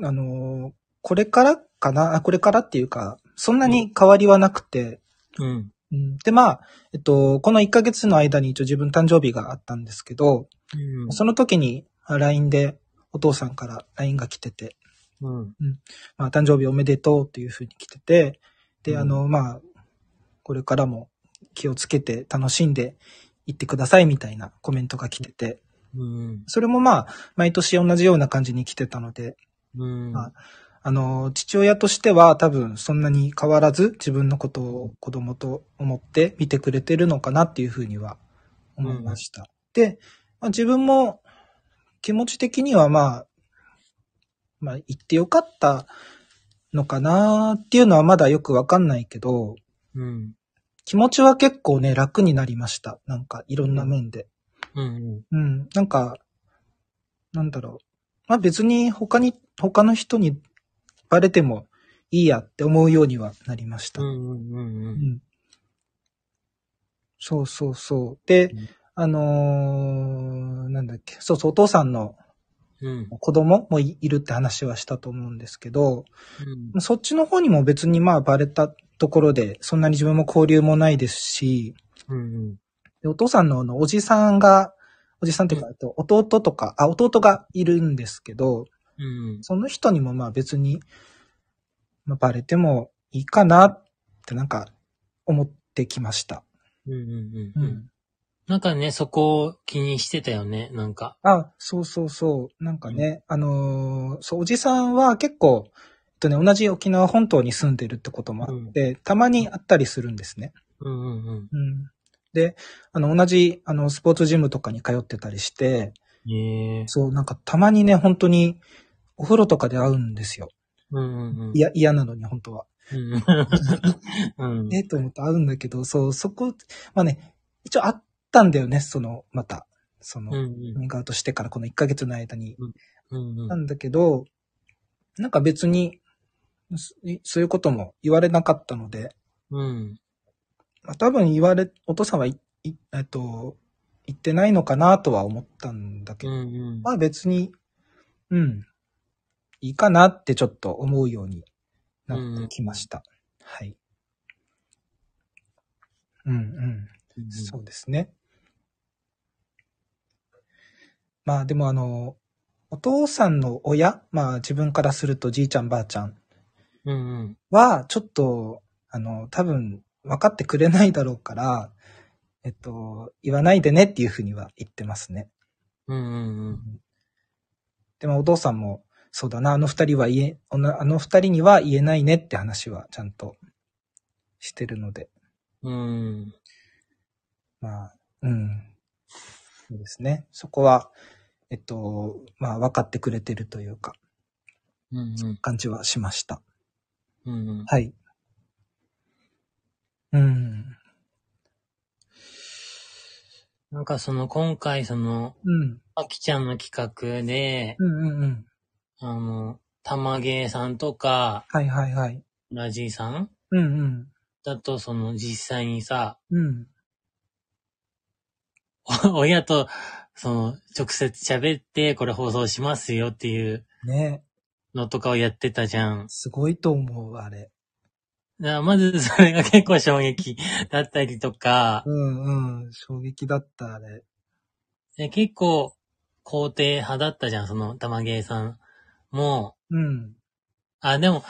[SPEAKER 2] あ、あのーこれからかな？あ、これからっていうか、そんなに変わりはなくて、
[SPEAKER 1] うん。
[SPEAKER 2] うん、で、まあ、えっと、この1ヶ月の間に一応自分誕生日があったんですけど、
[SPEAKER 1] うん。
[SPEAKER 2] その時にあ LINE でお父さんから LINE が来てて、
[SPEAKER 1] うん。
[SPEAKER 2] まあ、誕生日おめでとうっていう風に来てて、で、
[SPEAKER 1] うん
[SPEAKER 2] あの、まあ、これからも気をつけて楽しんでいってくださいみたいなコメントが来てて、
[SPEAKER 1] うん。
[SPEAKER 2] それもまあ、毎年同じような感じに来てたので、
[SPEAKER 1] うん。
[SPEAKER 2] まああの、父親としては多分そんなに変わらず自分のことを子供と思って見てくれてるのかなっていう風には思いました。で、まあ、自分も気持ち的にはまあ、まあ言ってよかったのかなっていうのはまだよくわかんないけど、
[SPEAKER 1] うん。
[SPEAKER 2] 気持ちは結構ね、楽になりました。なんかいろんな面で。
[SPEAKER 1] うん。
[SPEAKER 2] うん。なんか、なんだろう。まあ別に他に、他の人にバレてもいいやって思うようにはなりました。
[SPEAKER 1] う。
[SPEAKER 2] うん
[SPEAKER 1] うん。うん。
[SPEAKER 2] ん。そうそうそう。で
[SPEAKER 1] うん、
[SPEAKER 2] あのーなんだっけ。そうそう、お父さんの
[SPEAKER 1] うん。
[SPEAKER 2] 子供もいいるって話はしたと思うんですけど、
[SPEAKER 1] うん。
[SPEAKER 2] そっちの方にも別にまあバレたところで、そんなに自分も交流もないですし、
[SPEAKER 1] うん。
[SPEAKER 2] でお父さんのあのおじさんが、おじさんっていうか、えっと弟とか、あ、弟がいるんですけど、
[SPEAKER 1] うん。
[SPEAKER 2] その人にもまあ別に、まあ、バレてもいいかなってなんか思ってきました。
[SPEAKER 1] うんうんうん
[SPEAKER 2] う
[SPEAKER 1] うんん。なんかね、そこを気にしてたよね、なんか。
[SPEAKER 2] あ、そうそうそう。なんかね、あのーそう、おじさんは結構、えっとね、同じ沖縄本島に住んでるってこともあって、たまに会ったりするんですね。
[SPEAKER 1] うんうんうん。
[SPEAKER 2] うん。で、あの、同じ、あの、スポーツジムとかに通ってたりして、
[SPEAKER 1] へえ。
[SPEAKER 2] そう、なんかたまにね、本当に、お風呂とかで会うんですよ。
[SPEAKER 1] うんうんうん。
[SPEAKER 2] いや、嫌なのに、本当は。
[SPEAKER 1] うん。うん。
[SPEAKER 2] ええと思って会うんだけど、そう、そこ、まあね、一応会ったんだよね、その、また。その、
[SPEAKER 1] うん
[SPEAKER 2] カミンウトしてからこの1ヶ月の間に。
[SPEAKER 1] うんうん。
[SPEAKER 2] なんだけど、なんか別に、そそういうことも言われなかったので、
[SPEAKER 1] うん。
[SPEAKER 2] まあ、多分言われ、お父さんはい、いえっと、言ってないのかなとは思ったんだけど、
[SPEAKER 1] うんうん。
[SPEAKER 2] まあ別に、うん、いいかなってちょっと思うようになってきました。はい。うんうん。そうですね。まあでもあの、お父さんの親、まあ自分からするとじいちゃんばあちゃん。は、ちょっと、あの、多分分かってくれないだろうから、えっと、言わないでねっていうふうには言ってますね。
[SPEAKER 1] うんうんうん。
[SPEAKER 2] でもお父さんも、そうだな、あの二人は言え、あのあの二人には言えないねって話はちゃんとしてるので、
[SPEAKER 1] うん。
[SPEAKER 2] まあ、うん。そうですね。そこは、えっと、まあ分かってくれてるというか、
[SPEAKER 1] うんうん。
[SPEAKER 2] 感じはしました。
[SPEAKER 1] うんうん。
[SPEAKER 2] はい。うん。
[SPEAKER 1] なんかその今回その、
[SPEAKER 2] うん。
[SPEAKER 1] あきちゃんの企画で、
[SPEAKER 2] うんうんうん。
[SPEAKER 1] あの、玉芸さんとか、
[SPEAKER 2] はいはいはい。
[SPEAKER 1] ラジーさん
[SPEAKER 2] うんうん。
[SPEAKER 1] だとその実際にさ、
[SPEAKER 2] うん。
[SPEAKER 1] お 親と、その、直接喋ってこれ放送しますよっていう
[SPEAKER 2] ね
[SPEAKER 1] のとかをやってたじゃん。
[SPEAKER 2] すごいと思う、あれ。
[SPEAKER 1] まずそれが結構衝撃 だったりとか、
[SPEAKER 2] うんうん。衝撃だった、あれ。
[SPEAKER 1] で結構肯定派だったじゃん、その玉芸さんも。
[SPEAKER 2] うん。
[SPEAKER 1] あ、でも、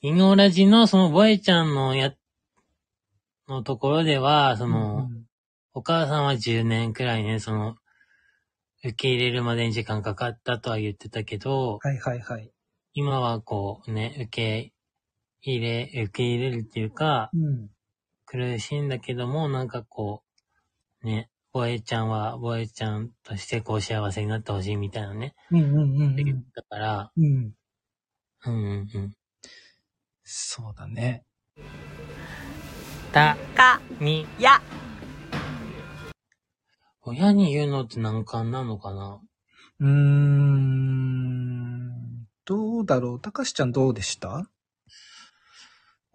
[SPEAKER 1] イノラジのそのボエちゃんのや、のところでは、その、
[SPEAKER 2] うん
[SPEAKER 1] お母さんは10年くらいね、その、受け入れるまでに時間かかったとは言ってたけど、
[SPEAKER 2] はいはいはい。
[SPEAKER 1] 今はこうね、受け入れ、受け入れるっていうか、
[SPEAKER 2] うん。
[SPEAKER 1] 苦しいんだけども、なんかこう、ね、ボエちゃんはボエちゃんとしてこう幸せになってほしいみたいなね、
[SPEAKER 2] うんうんうん
[SPEAKER 1] 言っ
[SPEAKER 2] うん。
[SPEAKER 1] たから、
[SPEAKER 2] うん。
[SPEAKER 1] うんうんうん。
[SPEAKER 2] そうだね。
[SPEAKER 1] た、
[SPEAKER 3] か、
[SPEAKER 1] に、
[SPEAKER 3] や、
[SPEAKER 1] 親に言うのって難関なのかな？
[SPEAKER 2] うーん。どうだろう？たかしちゃんどうでした？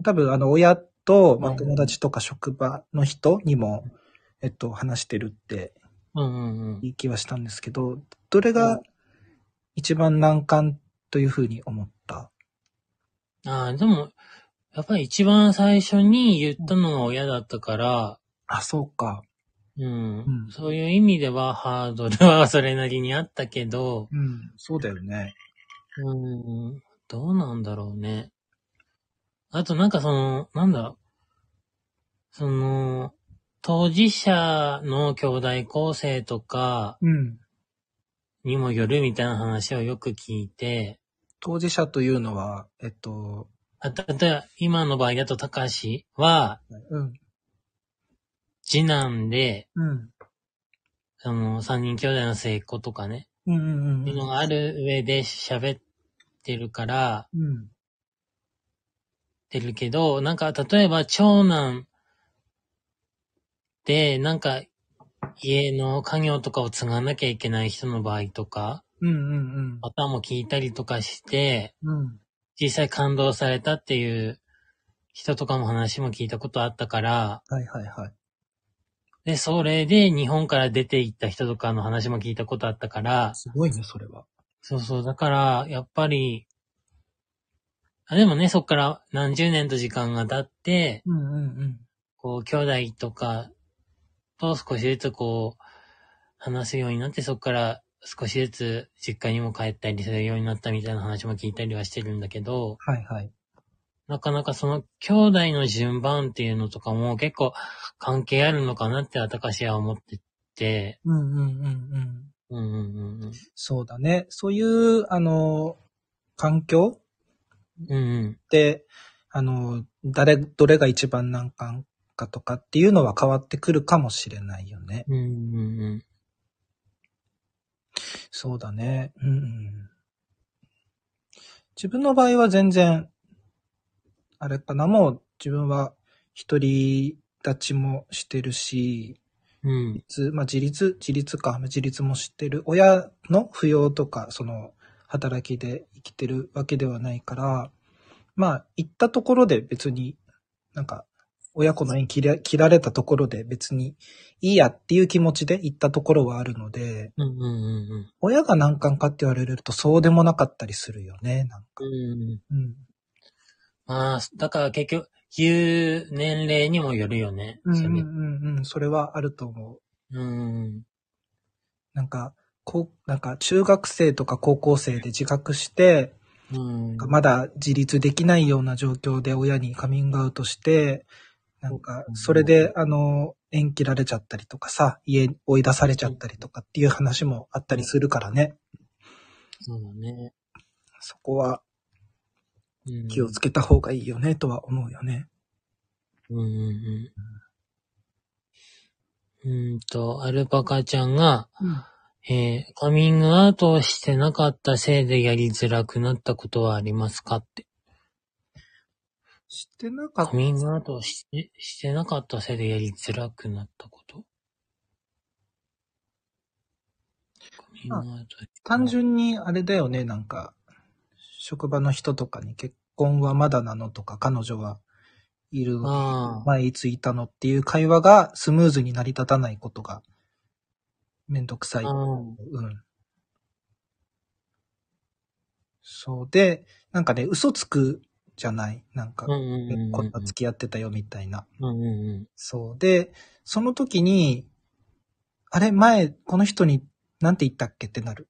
[SPEAKER 2] 多分、あの、親と、まあ、
[SPEAKER 1] うん
[SPEAKER 2] 友達とか職場の人にも、えっと、話してるって
[SPEAKER 1] うんうんうん。
[SPEAKER 2] いい気はしたんですけど、どれが一番難関というふうに思った？
[SPEAKER 1] ああ、でも、やっぱり一番最初に言ったのは親だったから、
[SPEAKER 2] あ、そうか。
[SPEAKER 1] うん、
[SPEAKER 2] うん
[SPEAKER 1] そういう意味ではハードルはそれなりにあったけど、
[SPEAKER 2] うん、そうだよね。
[SPEAKER 1] うん、どうなんだろうね。あとなんかその、なんだ。その、当事者の兄弟構成とか
[SPEAKER 2] うん。
[SPEAKER 1] にもよるみたいな話をよく聞いて、
[SPEAKER 2] 当事者というのは、えっと、
[SPEAKER 1] あ例えば今の場合だと高橋は
[SPEAKER 2] うん、
[SPEAKER 1] 次男で、
[SPEAKER 2] うん、
[SPEAKER 1] その三人兄弟の末っ子とかね、
[SPEAKER 2] うん、うん、
[SPEAKER 1] っていうのがある上で喋ってるから、
[SPEAKER 2] うん、
[SPEAKER 1] ってるけど、なんか例えば長男で、なんか家の家業とかを継がなきゃいけない人の場合とか、
[SPEAKER 2] うん、うん、
[SPEAKER 1] パターンも聞いたりとかして、
[SPEAKER 2] うん、
[SPEAKER 1] 実際感動されたっていう人とかも話も聞いたことあったから、
[SPEAKER 2] はいはいはい。
[SPEAKER 1] で、それで日本から出て行った人とかの話も聞いたことあったから、
[SPEAKER 2] すごいね、それは。
[SPEAKER 1] そうそう、だから、やっぱり、あでもね、そっから何十年と時間が経って、
[SPEAKER 2] うん、うん、うん。
[SPEAKER 1] こう、兄弟とかと少しずつこう、話すようになって、そこから少しずつ実家にも帰ったりするようになったみたいな話も聞いたりはしてるんだけど、
[SPEAKER 2] はいはい。
[SPEAKER 1] なかなかその兄弟の順番っていうのとかも結構関係あるのかなって私は思ってて、
[SPEAKER 2] うんうんうんうん。
[SPEAKER 1] うんうんうんうん。
[SPEAKER 2] そうだね。そういう、あの、環境
[SPEAKER 1] うんうん。
[SPEAKER 2] で、あの、誰、どれが一番難関かとかっていうのは変わってくるかもしれないよね。
[SPEAKER 1] うんうんうん。
[SPEAKER 2] そうだね。うんうん。自分の場合は全然、あれかな、もう自分は一人立ちもしてるし、
[SPEAKER 1] うん。
[SPEAKER 2] まあ自立、自立か、自立も知ってる。親の扶養とか、その、働きで生きてるわけではないから、まあ、行ったところで別に、なんか、親子の縁切ら切られたところで別にいいやっていう気持ちで行ったところはあるので、
[SPEAKER 1] うんうんうん
[SPEAKER 2] 親が難関かって言われるとそうでもなかったりするよね、なんか。
[SPEAKER 1] うん。
[SPEAKER 2] うん。
[SPEAKER 1] まあ、だから結局、言う年齢にもよるよね。
[SPEAKER 2] うんうん
[SPEAKER 1] それ
[SPEAKER 2] うんうん、それはあると思う。
[SPEAKER 1] うん。
[SPEAKER 2] なんか、こう、なんか中学生とか高校生で自覚して、
[SPEAKER 1] うん。
[SPEAKER 2] まだ自立できないような状況で親にカミングアウトして、なんか、それで、あの、縁切られちゃったりとかさ、家に追い出されちゃったりとかっていう話もあったりするからね。
[SPEAKER 1] そうだね。
[SPEAKER 2] そこは
[SPEAKER 1] うん
[SPEAKER 2] 気をつけた方がいいよね、とは思うよね。
[SPEAKER 1] うんうんうん。うんと、アルパカちゃんが、
[SPEAKER 2] うん。
[SPEAKER 1] えーカミングアウトをしてなかったせいでやりづらくなったことはありますかって。
[SPEAKER 2] してなかっ
[SPEAKER 1] カミングアウトをして、してなかったせいでやりづらくなったこと？カミングアウト
[SPEAKER 2] 単純にあれだよね、なんか、職場の人とかに結婚はまだなのとか、彼女はいる前いついたのっていう会話がスムーズに成り立たないことがめんどくさい。うん。そうで、なんかね、嘘つくじゃない？なんか
[SPEAKER 1] うん、うんうんうん。
[SPEAKER 2] こんな付き合ってたよみたいな。そう。で、その時に、あれ、前、この人になんて言ったっけ？ってなる。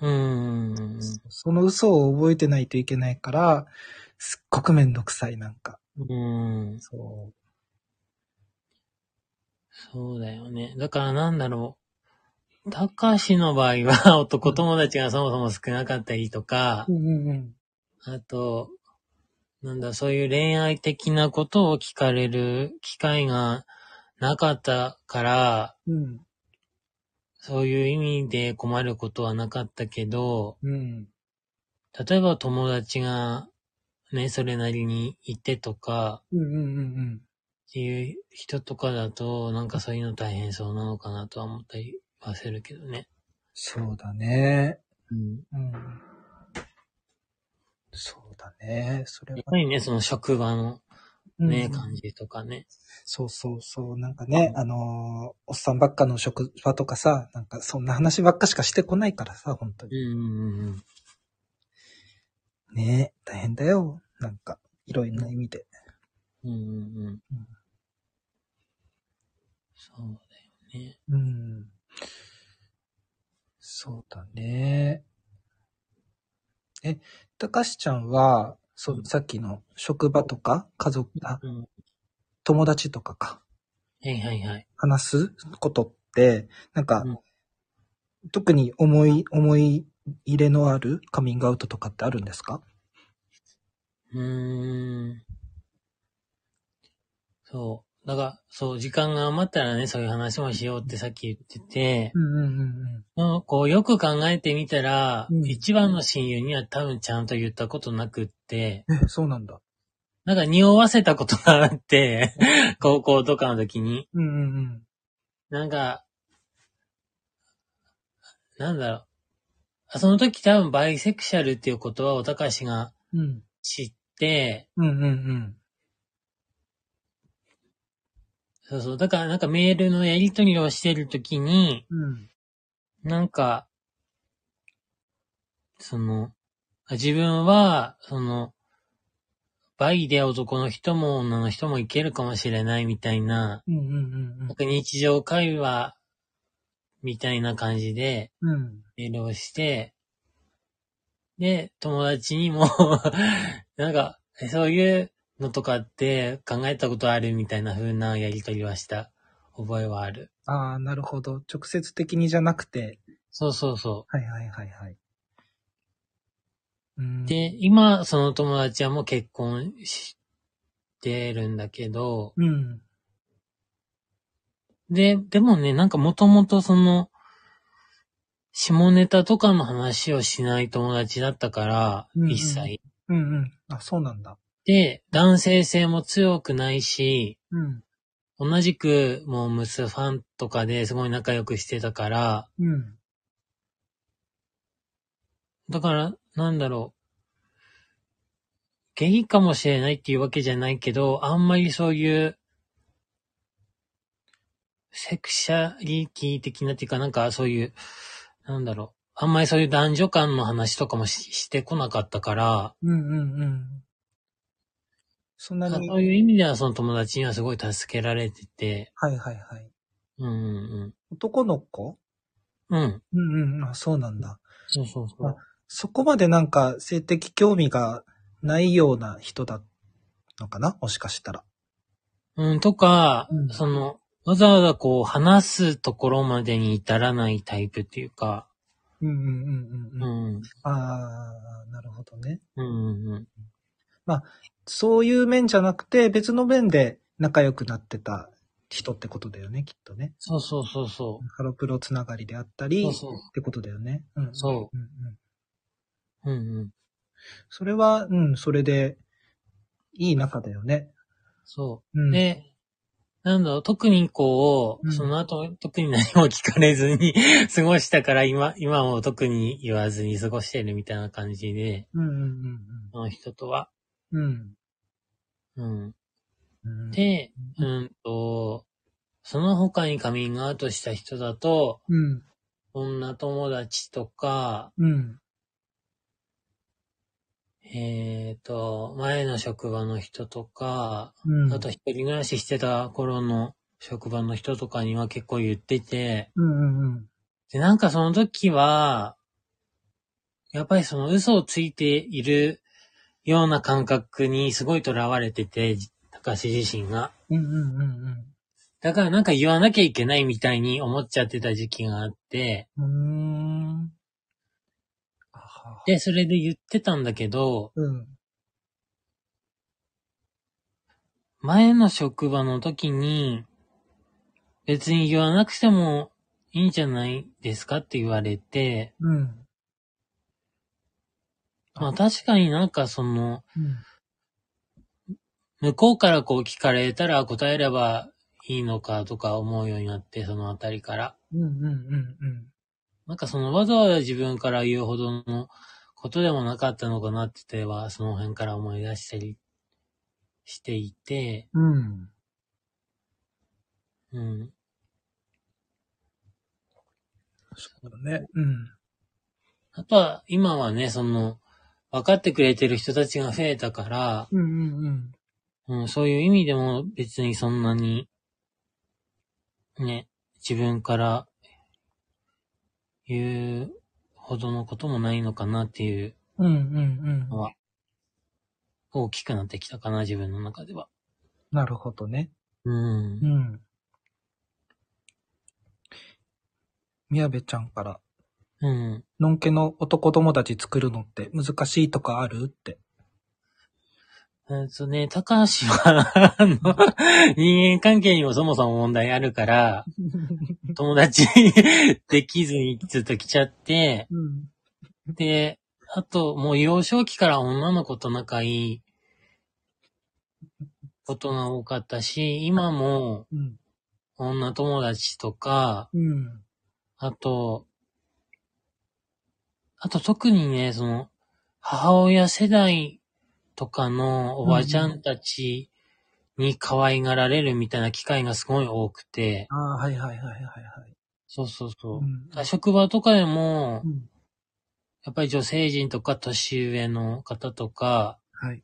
[SPEAKER 1] うん
[SPEAKER 2] その嘘を覚えてないといけないから、すっごくめんどくさい、なんか。
[SPEAKER 1] うん。うん。
[SPEAKER 2] そ
[SPEAKER 1] そうだよね。だからなんだろう。たかしの場合は男友達がそもそも少なかったりとか
[SPEAKER 2] う。、うんうんうん。
[SPEAKER 1] あと、なんだ、そういう恋愛的なことを聞かれる機会がなかったから、
[SPEAKER 2] うん。
[SPEAKER 1] そういう意味で困ることはなかったけど、
[SPEAKER 2] うん。
[SPEAKER 1] 例えば友達がね、それなりにいてとか、
[SPEAKER 2] うんうんうんうん。
[SPEAKER 1] っていう人とかだと、なんかそういうの大変そうなのかなとは思ったりはするけどね。
[SPEAKER 2] そうだね。
[SPEAKER 1] うん。
[SPEAKER 2] うん。そうだね。それは
[SPEAKER 1] やっ。ぱりね、その職場のね、
[SPEAKER 2] うん
[SPEAKER 1] 感じとかね。
[SPEAKER 2] そうそうそう。なんかね、あのーおっさんばっかの職場とかさ、なんかそんな話ばっかしかしてこないからさ、本当に。
[SPEAKER 1] うんうんうんうん。
[SPEAKER 2] ね大変だよ。なんか、いろいろな意味で。
[SPEAKER 1] うんうんうん。そうだよね。
[SPEAKER 2] うん。そうだね。え、たかしちゃんは、そうう、
[SPEAKER 1] ん
[SPEAKER 2] さっきの職場とか、家族、あ、
[SPEAKER 1] うん。
[SPEAKER 2] 友達とかか、
[SPEAKER 1] はいはいはい。
[SPEAKER 2] 話すことって、なんか、
[SPEAKER 1] うん
[SPEAKER 2] 特に思い、思い入れのあるカミングアウトとかってあるんですか？
[SPEAKER 1] うーん。そう。だから、そう、時間が余ったらね、そういう話もしようってさっき言ってて、
[SPEAKER 2] うんうんうん
[SPEAKER 1] うんこう、よく考えてみたら、
[SPEAKER 2] うん
[SPEAKER 1] 一番の親友には多分ちゃんと言ったことなくって、
[SPEAKER 2] うん。え、そうなんだ。
[SPEAKER 1] なんか匂わせたことがあって、高校とかの時に。
[SPEAKER 2] うんうんうん。
[SPEAKER 1] なんか、なんだろう。あその時多分バイセクシャルっていうことは、おたかしが
[SPEAKER 2] うん。
[SPEAKER 1] 知って、
[SPEAKER 2] うんうんうん。
[SPEAKER 1] そうそう。だからなんかメールのやり取りをしてる時に、
[SPEAKER 2] うん。
[SPEAKER 1] なんか、その、あ自分は、その、バイで男の人も女の人もいけるかもしれないみたいな、
[SPEAKER 2] うんうんうん
[SPEAKER 1] なんか日常会話みたいな感じで
[SPEAKER 2] うん。
[SPEAKER 1] メールをして、で、友達にも、なんか、えそういうのとかって考えたことあるみたいな風なやりとりはした覚えはある。
[SPEAKER 2] ああ、なるほど。直接的にじゃなくて。
[SPEAKER 1] そうそうそ
[SPEAKER 2] はいはいはいはい。
[SPEAKER 1] で、今、その友達はもう結婚してるんだけど、
[SPEAKER 2] うん。
[SPEAKER 1] で、でもね、なんかもともとその、下ネタとかの話をしない友達だったから、
[SPEAKER 2] うんうん
[SPEAKER 1] 一切。
[SPEAKER 2] うんうん。あ、そうなんだ。
[SPEAKER 1] で、男性性も強くないし、
[SPEAKER 2] うん。
[SPEAKER 1] 同じくもうムスファンとかですごい仲良くしてたから、
[SPEAKER 2] うん。
[SPEAKER 1] だから、なんだろう。ゲイかもしれないっていうわけじゃないけど、あんまりそういう、セクシャリティ的なっていうか、なんかそういう、なんだろう。あんまりそういう男女間の話とかもししてこなかったから、
[SPEAKER 2] うんうんうん。そんなに。
[SPEAKER 1] そういう意味ではその友達にはすごい助けられてて、
[SPEAKER 2] はいはいはい。
[SPEAKER 1] うんうん
[SPEAKER 2] 男の子？
[SPEAKER 1] うん。うん。
[SPEAKER 2] うんうん。あ、そうなんだ。
[SPEAKER 1] そうそうそう。
[SPEAKER 2] そこまでなんか性的興味がないような人だのかな？もしかしたら。
[SPEAKER 1] うん、とか、
[SPEAKER 2] うん
[SPEAKER 1] その、わざわざこう話すところまでに至らないタイプっていうか、
[SPEAKER 2] うんうんうんうん
[SPEAKER 1] う
[SPEAKER 2] うん。
[SPEAKER 1] ん、
[SPEAKER 2] ああ、なるほどね。
[SPEAKER 1] うん、うんうん。
[SPEAKER 2] そういう面じゃなくて別の面で仲良くなってた人ってことだよね、きっとね。
[SPEAKER 1] そうそうそうそ
[SPEAKER 2] ハロプロつながりであった
[SPEAKER 1] う。
[SPEAKER 2] り、っ
[SPEAKER 1] そうそう。
[SPEAKER 2] てことだよね。うん、
[SPEAKER 1] そ
[SPEAKER 2] うんうん。
[SPEAKER 1] うんうん。
[SPEAKER 2] それは、うん、それで、いい仲だよね。
[SPEAKER 1] そう。
[SPEAKER 2] うん。
[SPEAKER 1] で、なんだろう、特にこう、
[SPEAKER 2] うん
[SPEAKER 1] その後特に何も聞かれずに 過ごしたから今、今も特に言わずに過ごしてるみたいな感じで、
[SPEAKER 2] うんうん
[SPEAKER 1] その人とは。
[SPEAKER 2] うんうん。
[SPEAKER 1] で、
[SPEAKER 2] う
[SPEAKER 1] うんと、その他にカミングアウトした人だと、
[SPEAKER 2] うん。
[SPEAKER 1] 女友達とか、
[SPEAKER 2] うん。
[SPEAKER 1] えっ、と、前の職場の人とか、
[SPEAKER 2] うん。
[SPEAKER 1] あと一人暮らししてた頃の職場の人とかには結構言ってて、
[SPEAKER 2] うんうんうん。
[SPEAKER 1] で、なんかその時は、やっぱりその嘘をついているような感覚にすごい囚われてて、高橋自身が。
[SPEAKER 2] うんうんうんうん。
[SPEAKER 1] だからなんか言わなきゃいけないみたいに思っちゃってた時期があって、
[SPEAKER 2] うーん。あは
[SPEAKER 1] で、それで言ってたんだけど、
[SPEAKER 2] うん。
[SPEAKER 1] 前の職場の時に、別に言わなくてもいいんじゃないですかって言われて、
[SPEAKER 2] うん。
[SPEAKER 1] まあ確かになんかその、
[SPEAKER 2] うん。
[SPEAKER 1] 向こうからこう聞かれたら答えればいいのかとか思うようになって、そのあたりから。
[SPEAKER 2] うんうんうんうん。
[SPEAKER 1] なんかそのわざわざ自分から言うほどのことでもなかったのかなってては、その辺から思い出したりしていて、
[SPEAKER 2] うん。
[SPEAKER 1] うん。
[SPEAKER 2] そうだね。うん。
[SPEAKER 1] あとは、今はね、その、分かってくれてる人たちが増えたから、
[SPEAKER 2] うんうんうん。
[SPEAKER 1] うん、そういう意味でも別にそんなに、ね、自分から言うほどのこともないのかなっていう
[SPEAKER 2] うんうんうん
[SPEAKER 1] の。は、大きくなってきたかな、自分の中では。
[SPEAKER 2] なるほどね。
[SPEAKER 1] うん
[SPEAKER 2] う。ん。宮部ちゃんから、
[SPEAKER 1] うん。
[SPEAKER 2] のんけの男友達作るのって難しいとかあるって。
[SPEAKER 1] えっとね、高橋は、あの、人間関係にもそもそも問題あるから、友達できずにずっと来ちゃって、
[SPEAKER 2] うん。
[SPEAKER 1] で、あと、もう幼少期から女の子と仲いいことが多かったし、今も
[SPEAKER 2] うん。
[SPEAKER 1] 女友達とか、
[SPEAKER 2] うん。
[SPEAKER 1] あと、あと特にね、その、母親世代とかのおばちゃんたちに可愛がられるみたいな機会がすごい多くて、
[SPEAKER 2] ああ、はいはいはいはいはい。
[SPEAKER 1] そうそうそうう。
[SPEAKER 2] ん
[SPEAKER 1] 職場とかでも
[SPEAKER 2] う、ん。
[SPEAKER 1] やっぱり女性陣とか年上の方とか
[SPEAKER 2] はい。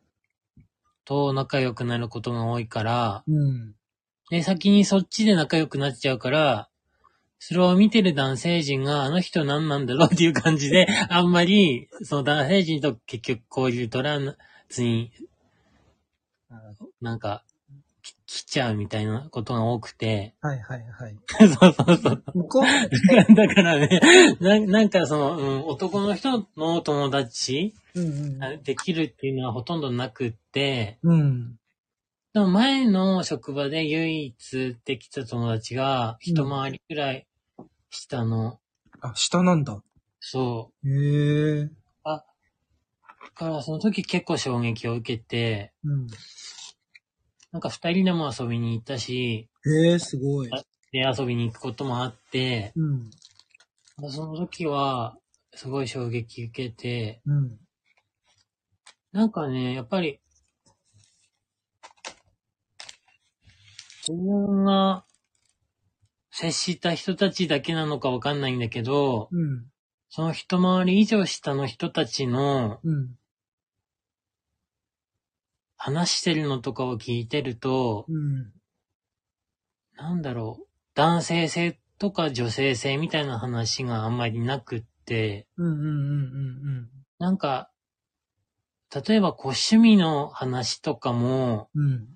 [SPEAKER 1] と仲良くなることが多いから、
[SPEAKER 2] うん。
[SPEAKER 1] で、先にそっちで仲良くなっちゃうから、それを見てる男性陣が、あの人何なんだろうっていう感じで、あんまり、その男性陣と結局交流取らずに、なんか、き来ちゃうみたいなことが多くて。
[SPEAKER 2] はいはいはい。
[SPEAKER 1] そうそうそう。
[SPEAKER 2] 向こう、
[SPEAKER 1] だからね、ななんかその、うん、男の人の友達
[SPEAKER 2] うん
[SPEAKER 1] できるっていうのはほとんどなくって、
[SPEAKER 2] うん。うん。
[SPEAKER 1] でも前の職場で唯一できた友達が、一回りくらい下の、
[SPEAKER 2] あ、下なんだ。
[SPEAKER 1] そ
[SPEAKER 2] へえ。
[SPEAKER 1] う。だからその時結構衝撃を受けて、
[SPEAKER 2] うん。
[SPEAKER 1] なんか二人でも遊びに行ったし、
[SPEAKER 2] へえ、すごい。
[SPEAKER 1] で遊びに行くこともあって、
[SPEAKER 2] うん。
[SPEAKER 1] その時はすごい衝撃受けて、
[SPEAKER 2] うん。
[SPEAKER 1] なんかね、やっぱり、自分が接した人たちだけなのかわかんないんだけど、
[SPEAKER 2] うん。
[SPEAKER 1] その一回り以上下の人たちの。話してるのとかを聞いてると、
[SPEAKER 2] うん。
[SPEAKER 1] なんだろう、男性性とか女性性みたいな話があんまりなくって、なん。か、例えばこう趣味の話とかも、
[SPEAKER 2] うん。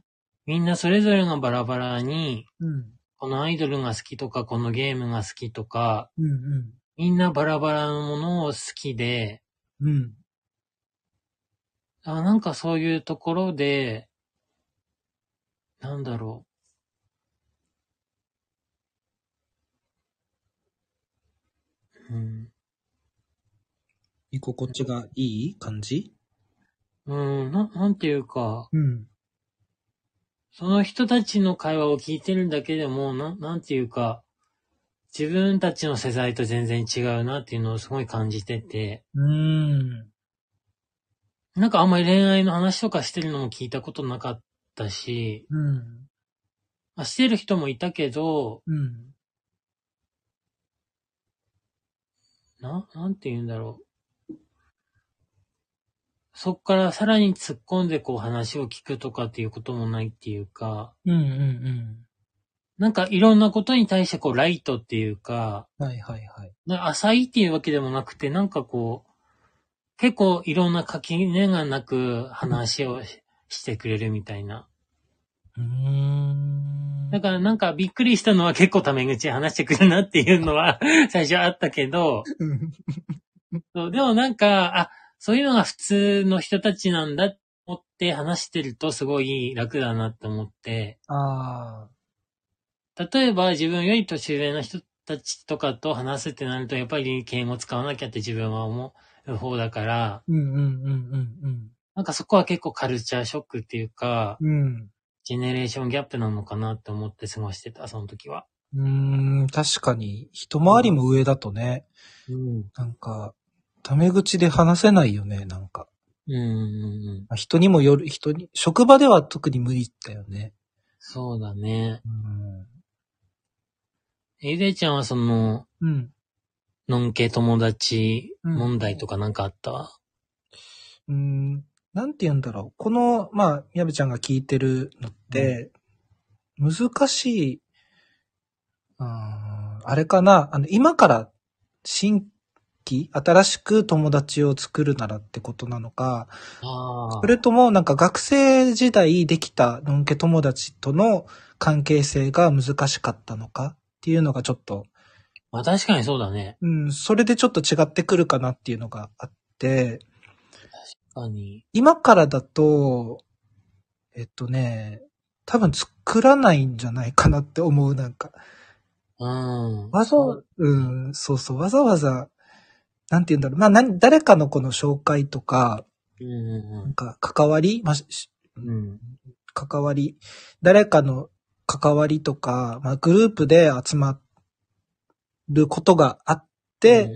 [SPEAKER 2] うん。
[SPEAKER 1] みんなそれぞれがバラバラに、
[SPEAKER 2] うん。
[SPEAKER 1] このアイドルが好きとか、このゲームが好きとか、
[SPEAKER 2] うん。
[SPEAKER 1] みんなバラバラのものを好きで、
[SPEAKER 2] うん。
[SPEAKER 1] あなんかそういうところで、なんだろう。うん。
[SPEAKER 2] 居心地がいい感じ？
[SPEAKER 1] うん、な、なんていうか、
[SPEAKER 2] うん。
[SPEAKER 1] その人たちの会話を聞いてるだけでも、な、なんていうか、自分たちの世代と全然違うなっていうのをすごい感じてて、
[SPEAKER 2] うーん。
[SPEAKER 1] なんかあんまり恋愛の話とかしてるのも聞いたことなかったし、
[SPEAKER 2] うん。
[SPEAKER 1] まあ、してる人もいたけど、
[SPEAKER 2] うん。
[SPEAKER 1] な、なんて言うんだろう。そっからさらに突っ込んでこう話を聞くとかっていうこともないっていうか、
[SPEAKER 2] うん。うん。
[SPEAKER 1] なんかいろんなことに対してこうライトっていうか、
[SPEAKER 2] うん。はいはいはい。
[SPEAKER 1] な浅いっていうわけでもなくて、なんかこう、結構いろんな垣根がなく話をししてくれるみたいな。
[SPEAKER 2] うーん。
[SPEAKER 1] だからなんかびっくりしたのは結構タメ口話してくるなっていうのは最初あったけど、
[SPEAKER 2] うん。
[SPEAKER 1] そうでもなんか、あ、そういうのが普通の人たちなんだって思って話してるとすごい楽だなって思って、
[SPEAKER 2] ああ。
[SPEAKER 1] 例えば自分より年上の人たちとかと話すってなるとやっぱり敬語使わなきゃって自分は思う方だから、
[SPEAKER 2] うんうんうんうん
[SPEAKER 1] なんかそこは結構カルチャーショックっていうか、
[SPEAKER 2] うん。うん。
[SPEAKER 1] ジェネレーションギャップなのかなって思って過ごしてた、その時は。
[SPEAKER 2] うーん、確かに、一回りも上だとね、
[SPEAKER 1] うん。
[SPEAKER 2] なんか、タメ口で話せないよね、なんか。
[SPEAKER 1] うんうんうん。
[SPEAKER 2] まあ人にもよる、人に、職場では特に無理だよね。
[SPEAKER 1] そうだね。
[SPEAKER 2] うん。
[SPEAKER 1] えゆでちゃんはその、
[SPEAKER 2] うん。
[SPEAKER 1] のんけ友達
[SPEAKER 2] うん
[SPEAKER 1] 問題とかなんかあった、
[SPEAKER 2] うーん、なんて言うんだろう。この、まあ、みやべちゃんが聞いてるのって、難しい、うあれかな、あの、今から新規、新しく友達を作るならってことなのか。それともなんか学生時代できたのんけ友達との関係性が難しかったのかっていうのがちょっと、
[SPEAKER 1] まあ確かにそうだね。
[SPEAKER 2] うん、それでちょっと違ってくるかなっていうのがあって、
[SPEAKER 1] 確かに。
[SPEAKER 2] 今からだと、えっとね、多分作らないんじゃないかなって思う、なんか。
[SPEAKER 1] うん。
[SPEAKER 2] わざわうん、そうそう、わざわざ、なんて言うんだろう。まあ、何、誰かのこの紹介とか、なんか関わり、まあ。
[SPEAKER 1] うん。
[SPEAKER 2] 関わり、誰かの関わりとか、まあ、グループで集まることがあって、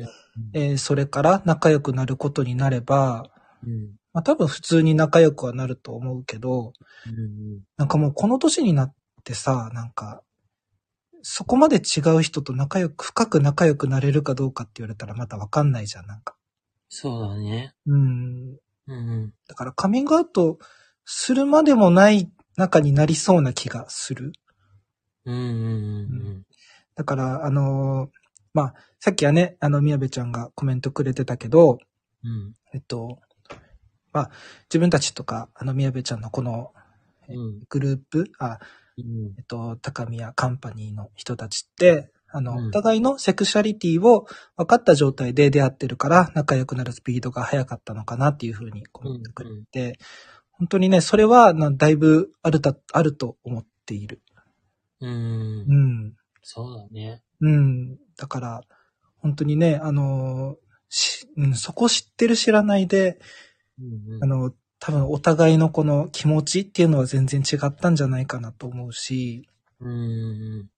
[SPEAKER 2] えーそれから仲良くなることになれば、
[SPEAKER 1] うん。
[SPEAKER 2] まあ、多分普通に仲良くはなると思うけど、
[SPEAKER 1] うん。
[SPEAKER 2] なんかもうこの年になってさ、なんか、そこまで違う人と仲良く、深く仲良くなれるかどうかって言われたらまたわかんないじゃん、なんか。
[SPEAKER 1] そうだね。
[SPEAKER 2] うん。
[SPEAKER 1] うん。
[SPEAKER 2] だからカミングアウトするまでもない仲になりそうな気がする。
[SPEAKER 1] うんうんうん
[SPEAKER 2] だから、あのーまあ、さっきはね、あの、宮部ちゃんがコメントくれてたけど、
[SPEAKER 1] うん。
[SPEAKER 2] えっと、まあ、自分たちとか、あの、宮部ちゃんのこの
[SPEAKER 1] うん。
[SPEAKER 2] グループ、あ、
[SPEAKER 1] うん
[SPEAKER 2] えっと、高宮カンパニーの人たちって、あの、
[SPEAKER 1] うん
[SPEAKER 2] お互いのセクシャリティを分かった状態で出会ってるから、仲良くなるスピードが速かったのかなっていうふうにコメントくれて、本当にね、それは、なだいぶあるた、あると思っている。
[SPEAKER 1] うん。
[SPEAKER 2] うん。
[SPEAKER 1] そうだね。
[SPEAKER 2] うん。だから、本当にね、あのし、うん、そこ知ってる知らないで、
[SPEAKER 1] うんうん
[SPEAKER 2] あの、多分お互いのこの気持ちっていうのは全然違ったんじゃないかなと思うし、
[SPEAKER 1] うん。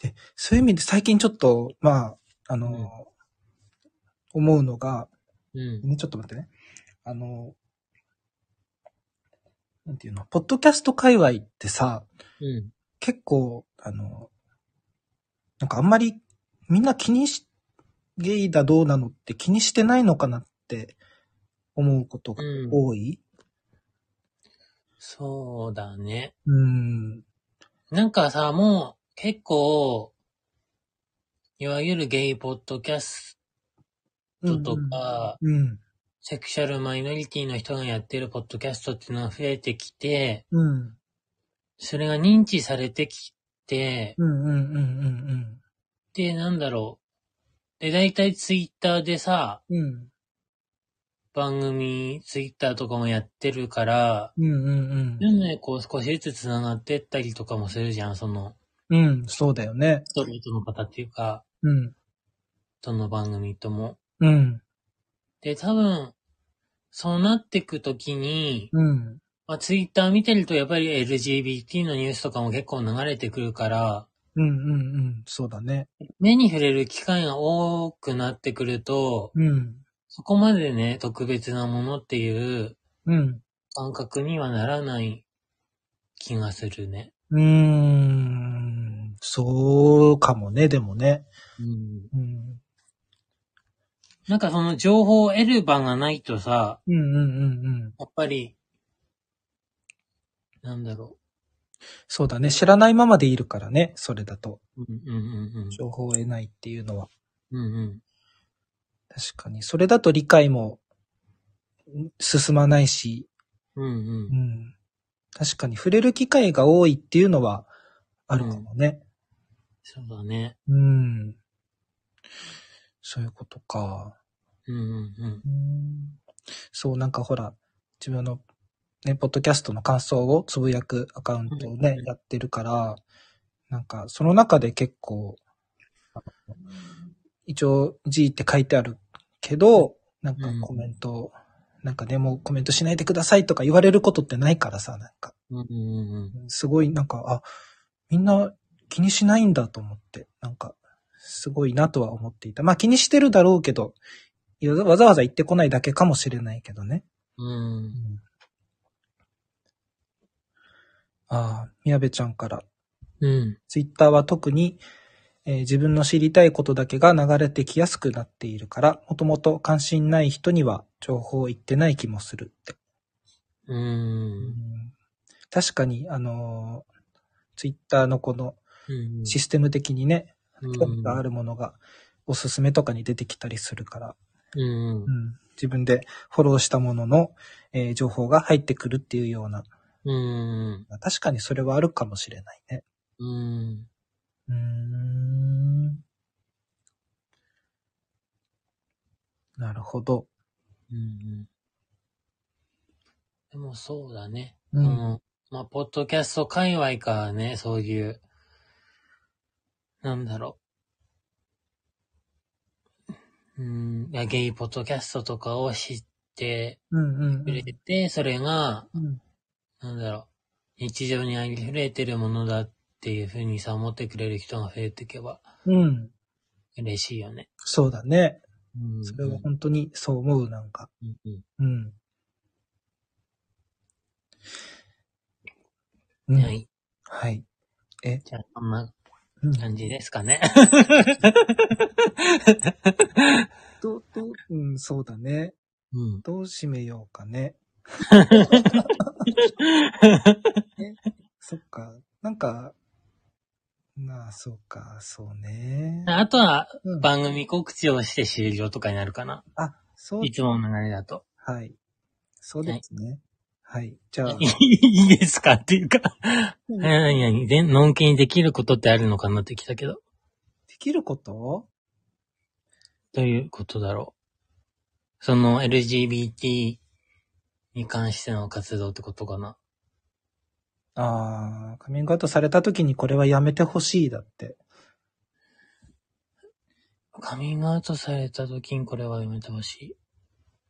[SPEAKER 2] で、そういう意味で最近ちょっと、まあ、あの、
[SPEAKER 1] うん
[SPEAKER 2] 思うのが、
[SPEAKER 1] うん。
[SPEAKER 2] ね、ちょっと待ってね。あの、なんていうの、ポッドキャスト界隈ってさ、
[SPEAKER 1] うん。
[SPEAKER 2] 結構、あの、なんかあんまりみんな気にし、ゲイだどうなのって気にしてないのかなって思うことが
[SPEAKER 1] うん。
[SPEAKER 2] 多い？
[SPEAKER 1] そうだね。
[SPEAKER 2] うん。
[SPEAKER 1] なんかさ、もう結構、いわゆるゲイポッドキャストとか、
[SPEAKER 2] うん。
[SPEAKER 1] セクシャルマイノリティの人がやってるポッドキャストっていうのが増えてきて、
[SPEAKER 2] うん。
[SPEAKER 1] それが認知されてきて、
[SPEAKER 2] うん。うん。うん。うん。
[SPEAKER 1] で、なんだろう。で、大体ツイッターでさ、
[SPEAKER 2] うん。うん。
[SPEAKER 1] 番組、ツイッターとかもやってるから、
[SPEAKER 2] うん。うん。
[SPEAKER 1] でもね、こう少しずつ繋がってったりとかもするじゃん、その、
[SPEAKER 2] うん。そうだよね。
[SPEAKER 1] ストレートの方っていうか、
[SPEAKER 2] うん。
[SPEAKER 1] どの番組とも。
[SPEAKER 2] うん。
[SPEAKER 1] で、多分、そうなってくときに、
[SPEAKER 2] うん。
[SPEAKER 1] まあ、ツイッター見てるとやっぱり LGBT のニュースとかも結構流れてくるから、
[SPEAKER 2] うん。うん。うん。そうだね。
[SPEAKER 1] 目に触れる機会が多くなってくると、
[SPEAKER 2] うん。
[SPEAKER 1] そこまでね、特別なものっていう
[SPEAKER 2] うん。
[SPEAKER 1] 感覚にはならない気がするね。
[SPEAKER 2] うーん。そうかもね、でもね。
[SPEAKER 1] うん。
[SPEAKER 2] うん。
[SPEAKER 1] なんかその情報を得る場がないとさ、
[SPEAKER 2] うんうんうんうん。
[SPEAKER 1] やっぱり、なんだろ
[SPEAKER 2] そうだね。知らないままでいるからね、それだと。
[SPEAKER 1] う。うんうんうん
[SPEAKER 2] 情報を得ないっていうのは。
[SPEAKER 1] うん。うんうん。
[SPEAKER 2] 確かに。それだと理解もん進まないし、
[SPEAKER 1] うんうん
[SPEAKER 2] う。ん。確かに触れる機会が多いっていうのはあるかもね。
[SPEAKER 1] そうだね。
[SPEAKER 2] うん。そういうことか。
[SPEAKER 1] うんうんうん。
[SPEAKER 2] うんそう、なんかほら、自分のね、ポッドキャストの感想をつぶやくアカウントをね、
[SPEAKER 1] うん
[SPEAKER 2] やってるから、なんかその中で結構、一応 G って書いてあるけど、なんかコメント、なんかでもコメントしないでくださいとか言われることってないからさ、なんか、
[SPEAKER 1] うんうんうん。
[SPEAKER 2] すごいなんか、あ、みんな気にしないんだと思って、なんか、すごいなとは思っていた。まあ気にしてるだろうけど、わざわざ言ってこないだけかもしれないけどね。
[SPEAKER 1] うん。
[SPEAKER 2] ああ、宮部ちゃんから。
[SPEAKER 1] うん。
[SPEAKER 2] ツイッターは特に、えー自分の知りたいことだけが流れてきやすくなっているから、もともと関心ない人には情報を言ってない気もするって。
[SPEAKER 1] う。
[SPEAKER 2] うんん確かに、あのーツイッターのこの
[SPEAKER 1] うん。
[SPEAKER 2] システム的にね、
[SPEAKER 1] うん
[SPEAKER 2] 興味があるものがおすすめとかに出てきたりするから、
[SPEAKER 1] うん
[SPEAKER 2] う。ん自分でフォローしたものの、えー情報が入ってくるっていうような、
[SPEAKER 1] うん。
[SPEAKER 2] 確かにそれはあるかもしれないね。
[SPEAKER 1] うん。
[SPEAKER 2] うーん。なるほど。
[SPEAKER 1] うん。でもそうだね。
[SPEAKER 2] うん
[SPEAKER 1] まあ、ポッドキャスト界隈からね、そういう、なんだろう。うん、ゲイポッドキャストとかを知って
[SPEAKER 2] うんうんうん
[SPEAKER 1] くれて、それが、
[SPEAKER 2] うん。
[SPEAKER 1] なんだろう、日常にありふれてるものだっていうふうにさ、思ってくれる人が増えていけば
[SPEAKER 2] うん。
[SPEAKER 1] 嬉しいよね。
[SPEAKER 2] そうだね。
[SPEAKER 1] うん。
[SPEAKER 2] それは本当にそう思う、なんか。
[SPEAKER 1] うんうん
[SPEAKER 2] うん。うん。
[SPEAKER 1] はい。
[SPEAKER 2] はい。え、
[SPEAKER 1] じゃあ、こんな
[SPEAKER 2] うん、
[SPEAKER 1] 感じですかね。
[SPEAKER 2] どう、どう、うん、そうだね。
[SPEAKER 1] うん。
[SPEAKER 2] どう締めようかね。え、そっか。なんか、なあ、そうか、そうね。
[SPEAKER 1] あとは
[SPEAKER 2] うん
[SPEAKER 1] 番組告知をして終了とかになるかな。
[SPEAKER 2] あ、そう
[SPEAKER 1] い、つもの流れだと。
[SPEAKER 2] はい。そうですね。はい。じゃあ、
[SPEAKER 1] い いですかっていうか。何々、で、のんきにできることってあるのかなってきたけど。
[SPEAKER 2] できること？
[SPEAKER 1] どういうことだろう。その LGBT に関しての活動ってことかな。
[SPEAKER 2] ああ、カミングアウトされた時にこれはやめてほしいだって。
[SPEAKER 1] カミングアウトされた時にこれはやめてほしい。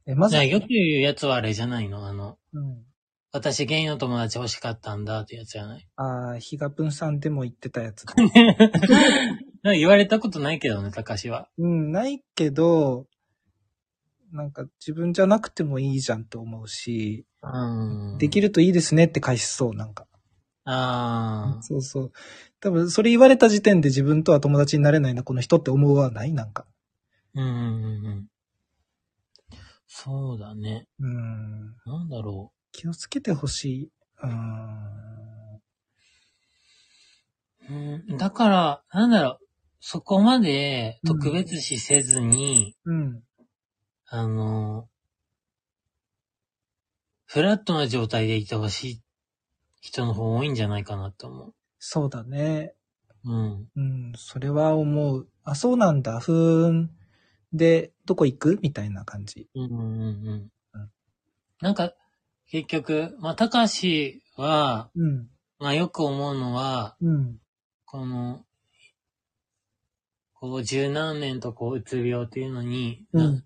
[SPEAKER 2] え、まず
[SPEAKER 1] じゃあ、よく言うやつはあれじゃないの？あの、
[SPEAKER 2] うん。
[SPEAKER 1] 私ゲイの友達欲しかったんだってやつじゃない？
[SPEAKER 2] ああ、ヒガプンさんでも言ってたやつだ。
[SPEAKER 1] なんか言われたことないけどね、高しは。
[SPEAKER 2] うん、ないけど、なんか自分じゃなくてもいいじゃんと思うし、
[SPEAKER 1] うん。
[SPEAKER 2] できるといいですねって返しそう、なんか。
[SPEAKER 1] ああ。
[SPEAKER 2] そうそう。多分、それ言われた時点で自分とは友達になれないな、この人って思わない？なんか。
[SPEAKER 1] うんうんうんうん。そうだね。
[SPEAKER 2] うん。
[SPEAKER 1] なんだろ
[SPEAKER 2] 気をつけてほしい。うん。
[SPEAKER 1] う。うん、だから、なんだろう。そこまで特別視せずに、
[SPEAKER 2] うん。
[SPEAKER 1] あの、フラットな状態でいてほしい人の方多いんじゃないかなと思
[SPEAKER 2] そうだね。
[SPEAKER 1] う。うん。
[SPEAKER 2] うん、それは思う。あ、そうなんだ、ふーん。で、どこ行く？みたいな感じ。
[SPEAKER 1] うんうんうんう
[SPEAKER 2] うん
[SPEAKER 1] ん。なんか、結局、まあ、たかしは、
[SPEAKER 2] うん。
[SPEAKER 1] まあ、よく思うのは、
[SPEAKER 2] うん。
[SPEAKER 1] この、こう、十何年とこう、うつ病っていうのにな,、
[SPEAKER 2] うん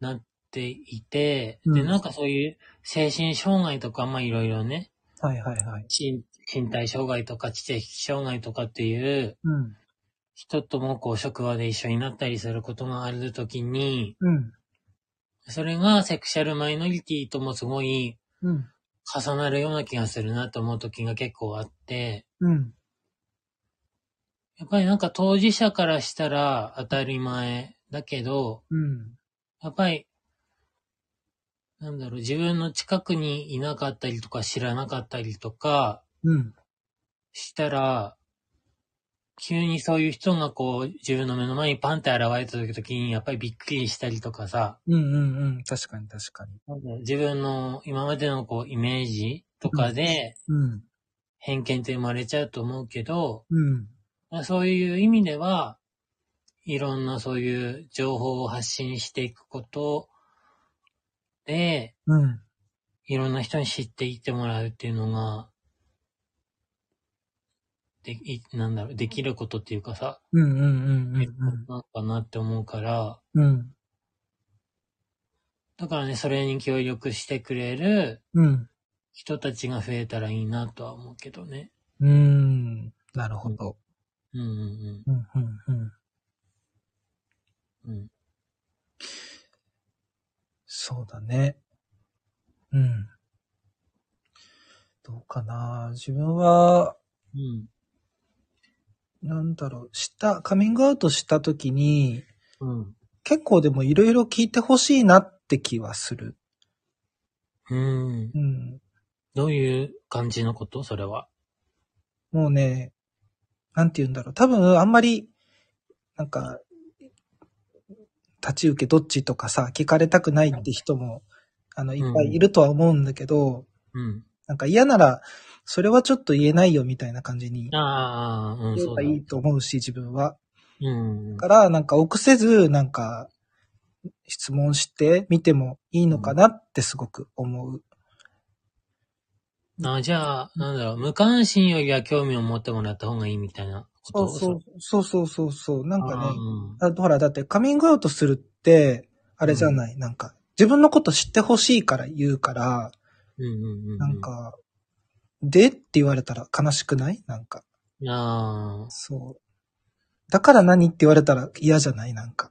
[SPEAKER 1] なっていて、
[SPEAKER 2] うん
[SPEAKER 1] で、なんかそういう精神障害とか、まあ、いろいろね、
[SPEAKER 2] はいはいはい。
[SPEAKER 1] 身身体障害とか知的障害とかっていう
[SPEAKER 2] うん。
[SPEAKER 1] 人ともこう、職場で一緒になったりすることがあるときに、
[SPEAKER 2] うん。
[SPEAKER 1] それがセクシャルマイノリティともすごい
[SPEAKER 2] うん。
[SPEAKER 1] 重なるような気がするなと思うときが結構あって、
[SPEAKER 2] うん。
[SPEAKER 1] やっぱりなんか当事者からしたら当たり前だけど、
[SPEAKER 2] うん。
[SPEAKER 1] やっぱり、なんだろう、自分の近くにいなかったりとか知らなかったりとか
[SPEAKER 2] うん。
[SPEAKER 1] したら、急にそういう人がこう、自分の目の前にパンって現れた時に、やっぱりびっくりしたりとかさ、
[SPEAKER 2] うんうんうん。確かに確かに。
[SPEAKER 1] なんだろう自分の今までのこう、イメージとかで
[SPEAKER 2] うん。
[SPEAKER 1] 偏見って生まれちゃうと思うけど、
[SPEAKER 2] うん。
[SPEAKER 1] まあそういう意味では、いろんなそういう情報を発信していくことで、
[SPEAKER 2] うん。
[SPEAKER 1] いろんな人に知っていってもらうっていうのが、で、い、なんだろう、できることっていうかさ、
[SPEAKER 2] うんうんうん
[SPEAKER 1] なのかなって思うから、
[SPEAKER 2] うん。うん。
[SPEAKER 1] だからね、それに協力してくれる
[SPEAKER 2] うん。
[SPEAKER 1] 人たちが増えたらいいなとは思うけどね。
[SPEAKER 2] うん。なるほど。
[SPEAKER 1] うんうん
[SPEAKER 2] うんうんうん。
[SPEAKER 1] うん。うん。
[SPEAKER 2] そうだね。うん。どうかな自分は、
[SPEAKER 1] うん。
[SPEAKER 2] なんだろう、した、カミングアウトした時に、
[SPEAKER 1] うん。
[SPEAKER 2] 結構でもいろいろ聞いてほしいなって気はする。
[SPEAKER 1] うん。
[SPEAKER 2] うん。
[SPEAKER 1] どういう感じのこと？それは。
[SPEAKER 2] もうね、なんて言うんだろう。多分あんまり、なんか、立ち受けどっちとかさ、聞かれたくないって人も、あの、いっぱいいるとは思うんだけど、
[SPEAKER 1] うん。
[SPEAKER 2] なんか嫌なら、それはちょっと言えないよみたいな感じに
[SPEAKER 1] ああ、うん、
[SPEAKER 2] 言え。ばいいと思うし、自分は。
[SPEAKER 1] うん。
[SPEAKER 2] から、なんか臆せず、なんか、質問してみてもいいのかなってすごく思う。
[SPEAKER 1] あじゃあ、なんだろう、無関心よりは興味を持ってもらった方がいいみたいなこと？
[SPEAKER 2] そうそう、そうそうそうそう。なんかね、
[SPEAKER 1] あ
[SPEAKER 2] あほら、だってカミングアウトするって、あれじゃない、なんか、自分のこと知ってほしいから言うから、
[SPEAKER 1] ーうんうんうん。
[SPEAKER 2] なん、か、でって言われたら悲しくない？なんか、
[SPEAKER 1] あ
[SPEAKER 2] そう。だから何って言われたら嫌じゃない？なんか。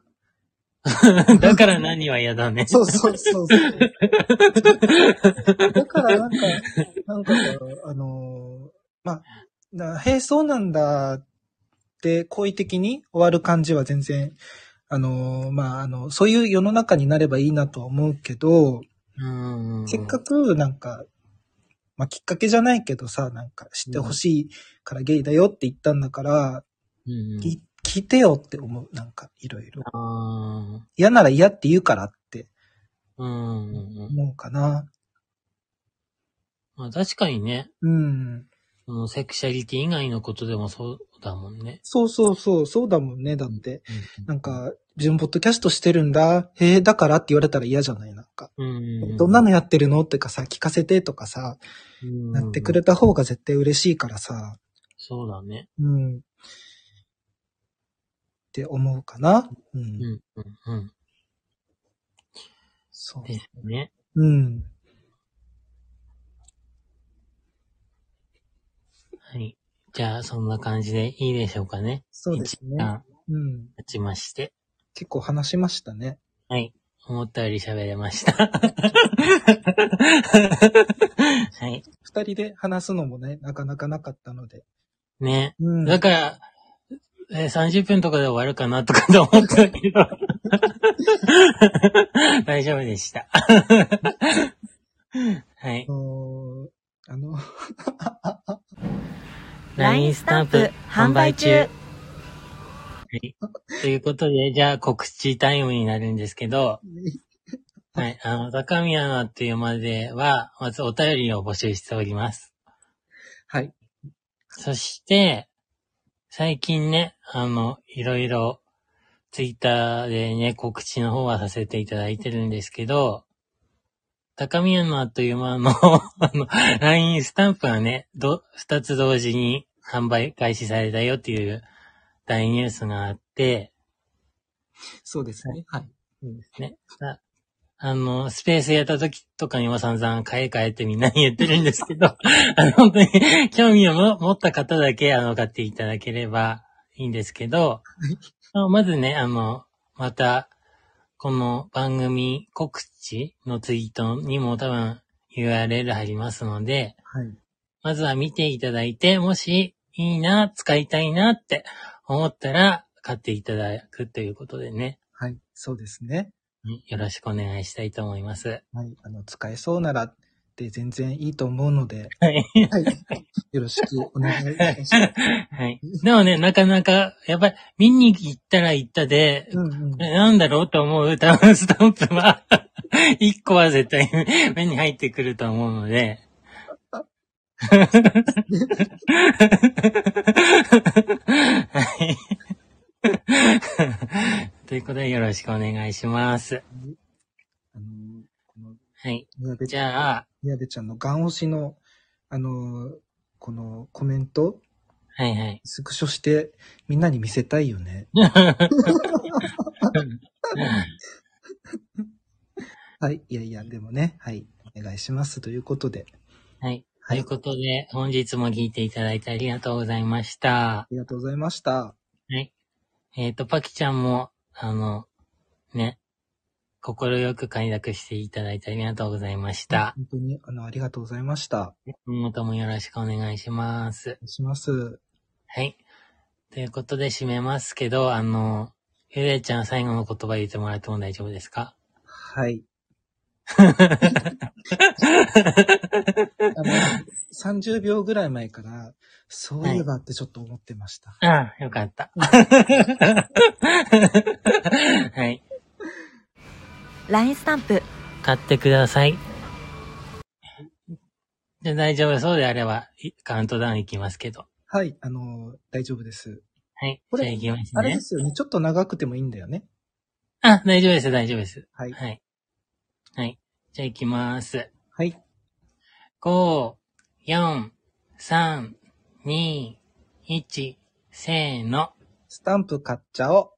[SPEAKER 1] あ。だから何は嫌だね。
[SPEAKER 2] そうそうそうそう。だからなんか、なんか、あのーまあ、なへえ、そうなんだって、好意的に終わる感じは全然、あのーまあ、あの、そういう世の中になればいいなとは思うけど、
[SPEAKER 1] うん。
[SPEAKER 2] せっかくなんか、まあ、きっかけじゃないけどさ、なんか知ってほしいからゲイだよって言ったんだから、
[SPEAKER 1] うん。
[SPEAKER 2] き聞いてよって思う。なんか、いろいろ。嫌なら嫌って言うからって。思うかな。
[SPEAKER 1] まあ確かにね、
[SPEAKER 2] うん。
[SPEAKER 1] そのセクシャリティ以外のことでもそうだもんね。
[SPEAKER 2] そうそうそう、そうだもんね。だって、
[SPEAKER 1] うん
[SPEAKER 2] なん、か、自分ポッドキャストしてるんだ。へえ、だからって言われたら嫌じゃないなんか。
[SPEAKER 1] うん。
[SPEAKER 2] どんなのやってるのってかさ、聞かせてとかさ、
[SPEAKER 1] うん
[SPEAKER 2] なってくれた方が絶対嬉しいからさ、
[SPEAKER 1] そうだね。
[SPEAKER 2] うん。って思うかな。うん。
[SPEAKER 1] うんうんうん。
[SPEAKER 2] そう。
[SPEAKER 1] ですね。
[SPEAKER 2] うん。
[SPEAKER 1] はい。じゃあ、そんな感じでいいでしょうかね。
[SPEAKER 2] そうですね。うん。
[SPEAKER 1] 経ちまして。
[SPEAKER 2] 結構話しましたね。
[SPEAKER 1] はい。思ったより喋れました。はい。
[SPEAKER 2] 二人で話すのもね、なかなかなかったので。
[SPEAKER 1] ね。
[SPEAKER 2] うん。
[SPEAKER 1] だから、えー30分とかで終わるかなとかと思ったけど。大丈夫でした。はい
[SPEAKER 2] あ。のーあの、
[SPEAKER 1] LINE スタンプ販売中。はい。ということで、じゃあ告知タイムになるんですけど、はい。あの、高宮のっていうまでは、まずお便りを募集しております。
[SPEAKER 2] はい。
[SPEAKER 1] そして、最近ね、あの、いろいろ、ツイッターでね、告知の方はさせていただいてるんですけど、高宮のあっという間の、あの、LINE スタンプがね、ど、二つ同時に販売開始されたよっていう大ニュースがあって、
[SPEAKER 2] そうですね。はい。
[SPEAKER 1] そうですね。ああの、スペースやった時とかにも散々買い替えてみんなに言ってるんですけど、あの、本当に興味をも持った方だけ、あの、買っていただければいいんですけど、あまずね、あの、また、この番組告知のツイートにも多分 URL 貼りますので、
[SPEAKER 2] はい。
[SPEAKER 1] まずは見ていただいて、もしいいな、使いたいなって思ったら買っていただくということでね。
[SPEAKER 2] はい。そうですね。
[SPEAKER 1] うんよろしくお願いしたいと思います。
[SPEAKER 2] はい。あの、使えそうならって全然いいと思うので、
[SPEAKER 1] はい。
[SPEAKER 2] はい。よろしくお願いいたします。
[SPEAKER 1] はい。でもね、なかなか、やっぱり見に行ったら行ったで、
[SPEAKER 2] うんうん。
[SPEAKER 1] えなんだろうと思うタウンスタンプは、一個は絶対 目に入ってくると思うので。はい。ということでよろしくお願いします。
[SPEAKER 2] あの、
[SPEAKER 1] はい。
[SPEAKER 2] 宮部
[SPEAKER 1] じゃあ、
[SPEAKER 2] 宮部ちゃんのガン押しの、あの、このコメント、
[SPEAKER 1] はいはい。
[SPEAKER 2] スクショしてみんなに見せたいよね。はい。いやいや、でもね、はい。お願いします。ということで、
[SPEAKER 1] はい。と
[SPEAKER 2] はい
[SPEAKER 1] いうことで、本日も聞いていただいてありがとうございました
[SPEAKER 2] あ。りがとうございました。
[SPEAKER 1] はい。えっ、と、パキちゃんも、あの、ね、心よく快諾していただいてありがとうございました。
[SPEAKER 2] 本当に、あの、ありがとうございました。
[SPEAKER 1] 今後ともよろしくお願いします。
[SPEAKER 2] します。
[SPEAKER 1] はい。ということで締めますけど、あの、ゆでちゃん最後の言葉言ってもらっても大丈夫ですか？
[SPEAKER 2] はい。あの、30秒ぐらい前から、そういえばってちょっと思ってました。
[SPEAKER 1] ああ、よかった。はい。
[SPEAKER 3] LINE スタンプ
[SPEAKER 1] 買ってください。じゃあ大丈夫そうであれば、いカウントダウンいきますけど。
[SPEAKER 2] はい、あの、大丈夫です。
[SPEAKER 1] はい。
[SPEAKER 2] これ
[SPEAKER 1] じゃあいきますね
[SPEAKER 2] あれで。すよね。ちょっと長くてもいいんだよね。
[SPEAKER 1] あ、大丈夫です、大丈夫です。
[SPEAKER 2] はい。
[SPEAKER 1] はい。はい。じゃあ行きます。
[SPEAKER 2] はい。
[SPEAKER 1] 5、4、3、2、1、せーの。
[SPEAKER 2] スタンプ買っちゃおう。